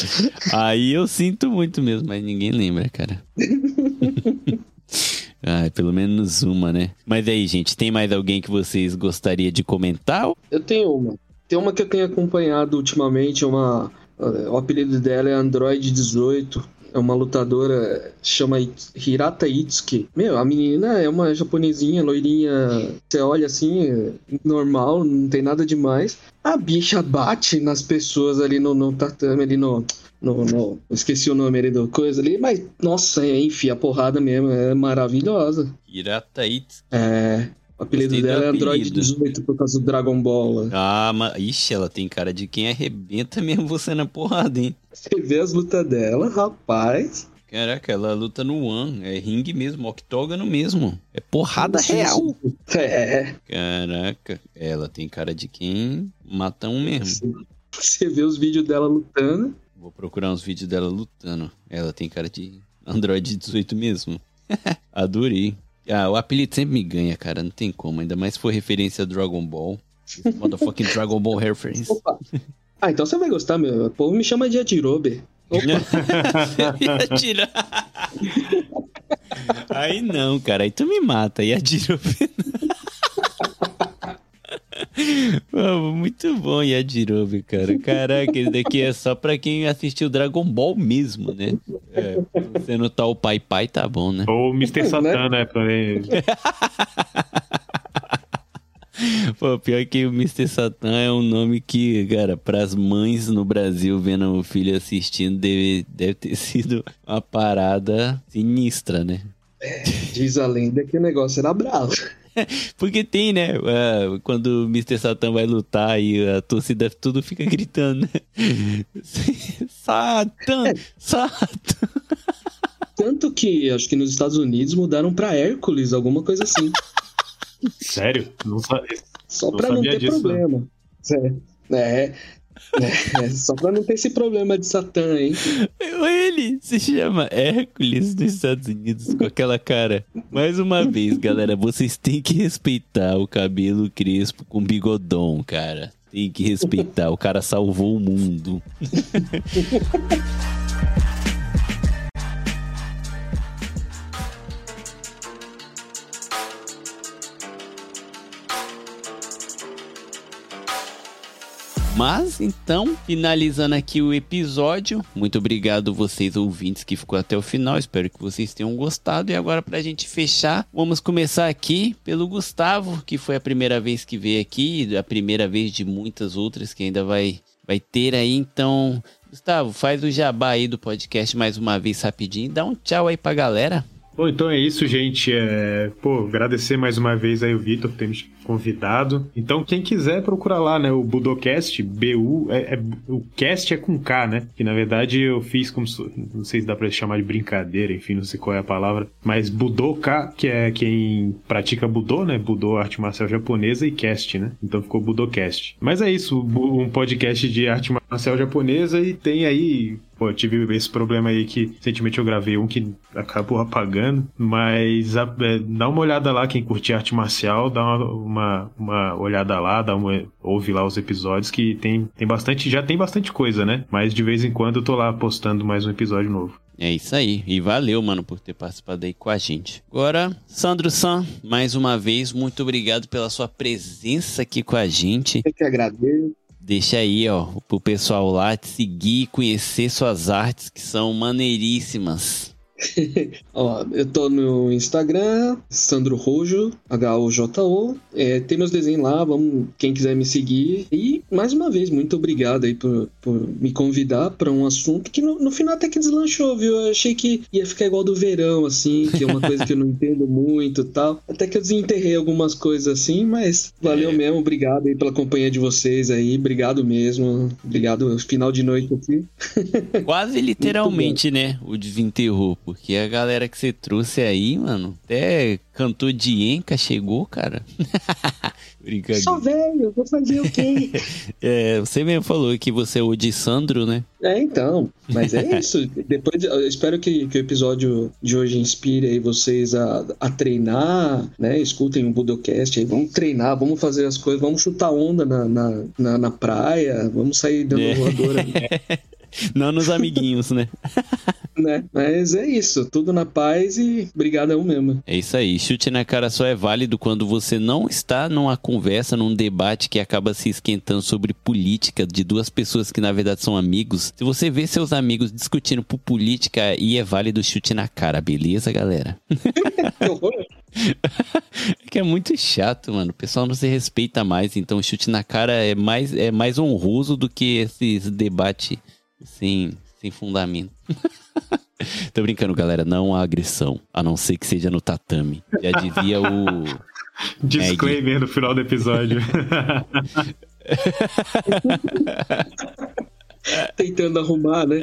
Aí eu sinto muito mesmo, mas ninguém lembra, cara. Ai, pelo menos uma, né? Mas aí, gente, tem mais alguém que vocês gostariam de comentar? Eu tenho uma. Tem uma que eu tenho acompanhado ultimamente, é uma. O apelido dela é Android 18. É uma lutadora, chama Hirata Itsuki. Meu, a menina é uma japonesinha, loirinha. Você olha assim, normal, não tem nada demais. A bicha bate nas pessoas ali no, no tatame, ali no, no, no- Esqueci o nome ali do coisa ali, mas nossa, enfia a porrada mesmo, é maravilhosa. Hirata Itsuki. É. O apelido Gostei dela é Android apelido. 18 por causa do Dragon Ball. Ah, mas... Ixi, ela tem cara de quem arrebenta mesmo você na porrada, hein? Você vê as lutas dela, rapaz. Caraca, ela luta no One. É ringue mesmo, octógono mesmo. É porrada Sim, real. É. Caraca, ela tem cara de quem mata um mesmo. Você vê os vídeos dela lutando. Vou procurar uns vídeos dela lutando. Ela tem cara de Android 18 mesmo. Adorei. Ah, o apelido sempre me ganha, cara. Não tem como. Ainda mais se for referência a Dragon Ball. Motherfucking Dragon Ball reference. Opa. Ah, então você vai gostar, meu. O povo me chama de Adirobe. Tirar. Aí não, cara. Aí tu me mata. E a Jirobe. Pô, Muito bom, Yajirobe, cara. Caraca, esse daqui é só pra quem assistiu Dragon Ball mesmo, né? É, você não tá o pai pai, tá bom, né? Ou o Mr. Né? Satan, né? Pra ele- Pô, pior que o Mr. Satan é um nome que, cara, pras mães no Brasil vendo o filho assistindo, deve, deve ter sido uma parada sinistra, né? Diz a lenda que o negócio era bravo. Porque tem, né? ah, quando o Mr. Satan vai lutar e a torcida tudo fica gritando, né? Satan! Satan! Tanto que acho que nos Estados Unidos mudaram pra Hércules, alguma coisa assim. Sério? Não sa- Só Não pra não sabia ter disso. problema. É. É. É, só pra não ter esse problema de Satã, hein? Ele se chama Hércules dos Estados Unidos com aquela cara. Mais uma vez, galera, vocês têm que respeitar o cabelo crespo com bigodão, cara. Tem que respeitar. O cara salvou o mundo. Mas então, finalizando aqui o episódio, muito obrigado vocês ouvintes que ficou até o final. Espero que vocês tenham gostado. E agora pra gente fechar, vamos começar aqui pelo Gustavo, que foi a primeira vez que veio aqui, a primeira vez de muitas outras que ainda vai vai ter aí. Então, Gustavo, faz o jabá aí do podcast mais uma vez rapidinho, dá um tchau aí pra galera. Bom, então é isso, gente. É, pô, agradecer mais uma vez aí o Vitor por ter me convidado. Então, quem quiser procurar lá, né, o Budocast, B-U, é, é, o cast é com K, né? Que na verdade eu fiz como, não sei se dá pra chamar de brincadeira, enfim, não sei qual é a palavra, mas Budoka, que é quem pratica Budô, né? Budô, arte marcial japonesa, e cast, né? Então ficou Budocast. Mas é isso, um podcast de arte marcial japonesa e tem aí Pô, eu tive esse problema aí que recentemente eu gravei um que acabou apagando, mas a, é, dá uma olhada lá, quem curte arte marcial, dá uma, uma, uma olhada lá, dá uma, ouve lá os episódios que tem, tem bastante, já tem bastante coisa, né? Mas de vez em quando eu tô lá postando mais um episódio novo. É isso aí. E valeu, mano, por ter participado aí com a gente. Agora, Sandro San, mais uma vez, muito obrigado pela sua presença aqui com a gente. Eu que agradeço. Deixa aí, ó, pro pessoal lá te seguir, conhecer suas artes que são maneiríssimas. Ó, eu tô no Instagram, Sandro Rojo, H-O-J-O. É, tem meus desenhos lá, vamos, quem quiser me seguir. E, mais uma vez, muito obrigado aí por, por me convidar para um assunto que no, no, final até que deslanchou, viu? Eu achei que ia ficar igual do verão, assim, que é uma coisa que eu não entendo muito tal. Até que eu desenterrei algumas coisas assim, mas valeu é. mesmo, obrigado aí pela companhia de vocês aí, obrigado mesmo. Obrigado, final de noite aqui. Quase literalmente, né? O desenterrou, porque a galera que você trouxe aí, mano, até cantor de Enca chegou, cara. Brincadeira. Sou velho, vou fazer o quê? é, você mesmo falou que você é o de Sandro, né? É, então. Mas é isso. Depois, eu espero que, que o episódio de hoje inspire aí vocês a, a treinar, né? Escutem o Budocast aí. Vamos treinar, vamos fazer as coisas, vamos chutar onda na, na, na, na praia, vamos sair dando é. voadora. Não nos amiguinhos, né? né? Mas é isso, tudo na paz e brigadão mesmo. É isso aí, chute na cara só é válido quando você não está numa conversa, num debate que acaba se esquentando sobre política de duas pessoas que na verdade são amigos. Se você vê seus amigos discutindo por política, aí é válido chute na cara, beleza, galera? é que é muito chato, mano. O pessoal não se respeita mais, então chute na cara é mais, é mais honroso do que esses debate sem, sem fundamento. Tô brincando, galera. Não há agressão, a não ser que seja no tatame. Já dizia o. Disclaimer no final do episódio. Tentando arrumar, né?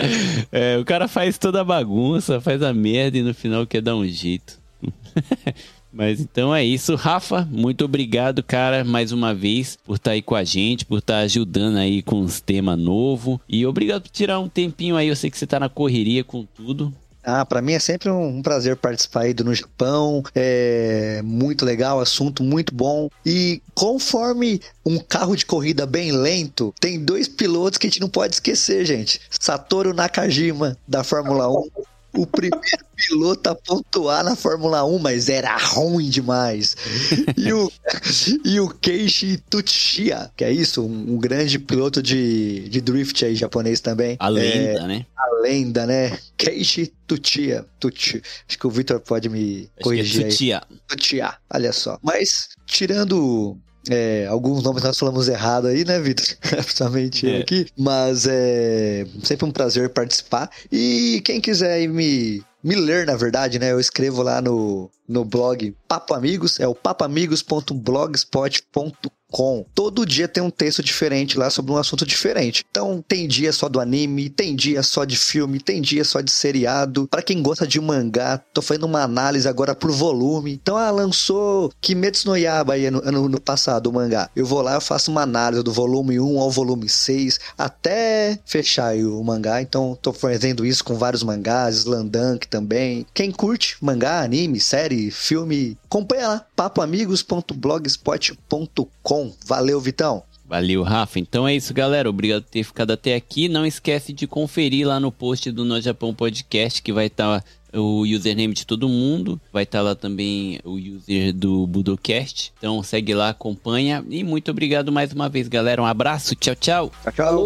É, o cara faz toda a bagunça, faz a merda e no final quer dar um jeito. Mas então é isso, Rafa. Muito obrigado, cara, mais uma vez por estar tá aí com a gente, por estar tá ajudando aí com os temas novos. E obrigado por tirar um tempinho aí. Eu sei que você tá na correria com tudo. Ah, para mim é sempre um prazer participar aí do No Japão. É muito legal, assunto muito bom. E conforme um carro de corrida bem lento, tem dois pilotos que a gente não pode esquecer, gente. Satoru Nakajima, da Fórmula 1, o primeiro piloto a pontuar na Fórmula 1, mas era ruim demais. E o, e o Keishi Tsuchiya, que é isso, um, um, grande piloto de, de drift aí japonês também. A lenda, é, né? A lenda, né? Keishi Tsuchiya. Tuchi. Acho que o Victor pode me Acho corrigir é Tsuchiya. aí. Olha só. Mas, tirando é, alguns nomes nós falamos errado aí, né, Vitor? Principalmente é. aqui. Mas é sempre um prazer participar. E quem quiser me, me ler, na verdade, né? Eu escrevo lá no, no blog Papo Amigos, é o papoamigos.blogspot.com com. Todo dia tem um texto diferente lá sobre um assunto diferente. Então, tem dia só do anime, tem dia só de filme, tem dia só de seriado. Para quem gosta de mangá, tô fazendo uma análise agora por volume. Então, ah, lançou Kimetsu no Yaba aí no, no, no passado, o mangá. Eu vou lá, eu faço uma análise do volume 1 ao volume 6, até fechar o mangá. Então, tô fazendo isso com vários mangás, Slandunk também. Quem curte mangá, anime, série, filme, acompanha lá, papoamigos.blogspot.com. Valeu, Vitão! Valeu, Rafa. Então é isso, galera. Obrigado por ter ficado até aqui. Não esquece de conferir lá no post do No Japão Podcast, que vai estar o username de todo mundo. Vai estar lá também o user do Budocast. Então segue lá, acompanha. E muito obrigado mais uma vez, galera. Um abraço. Tchau, tchau. Tchau, tchau.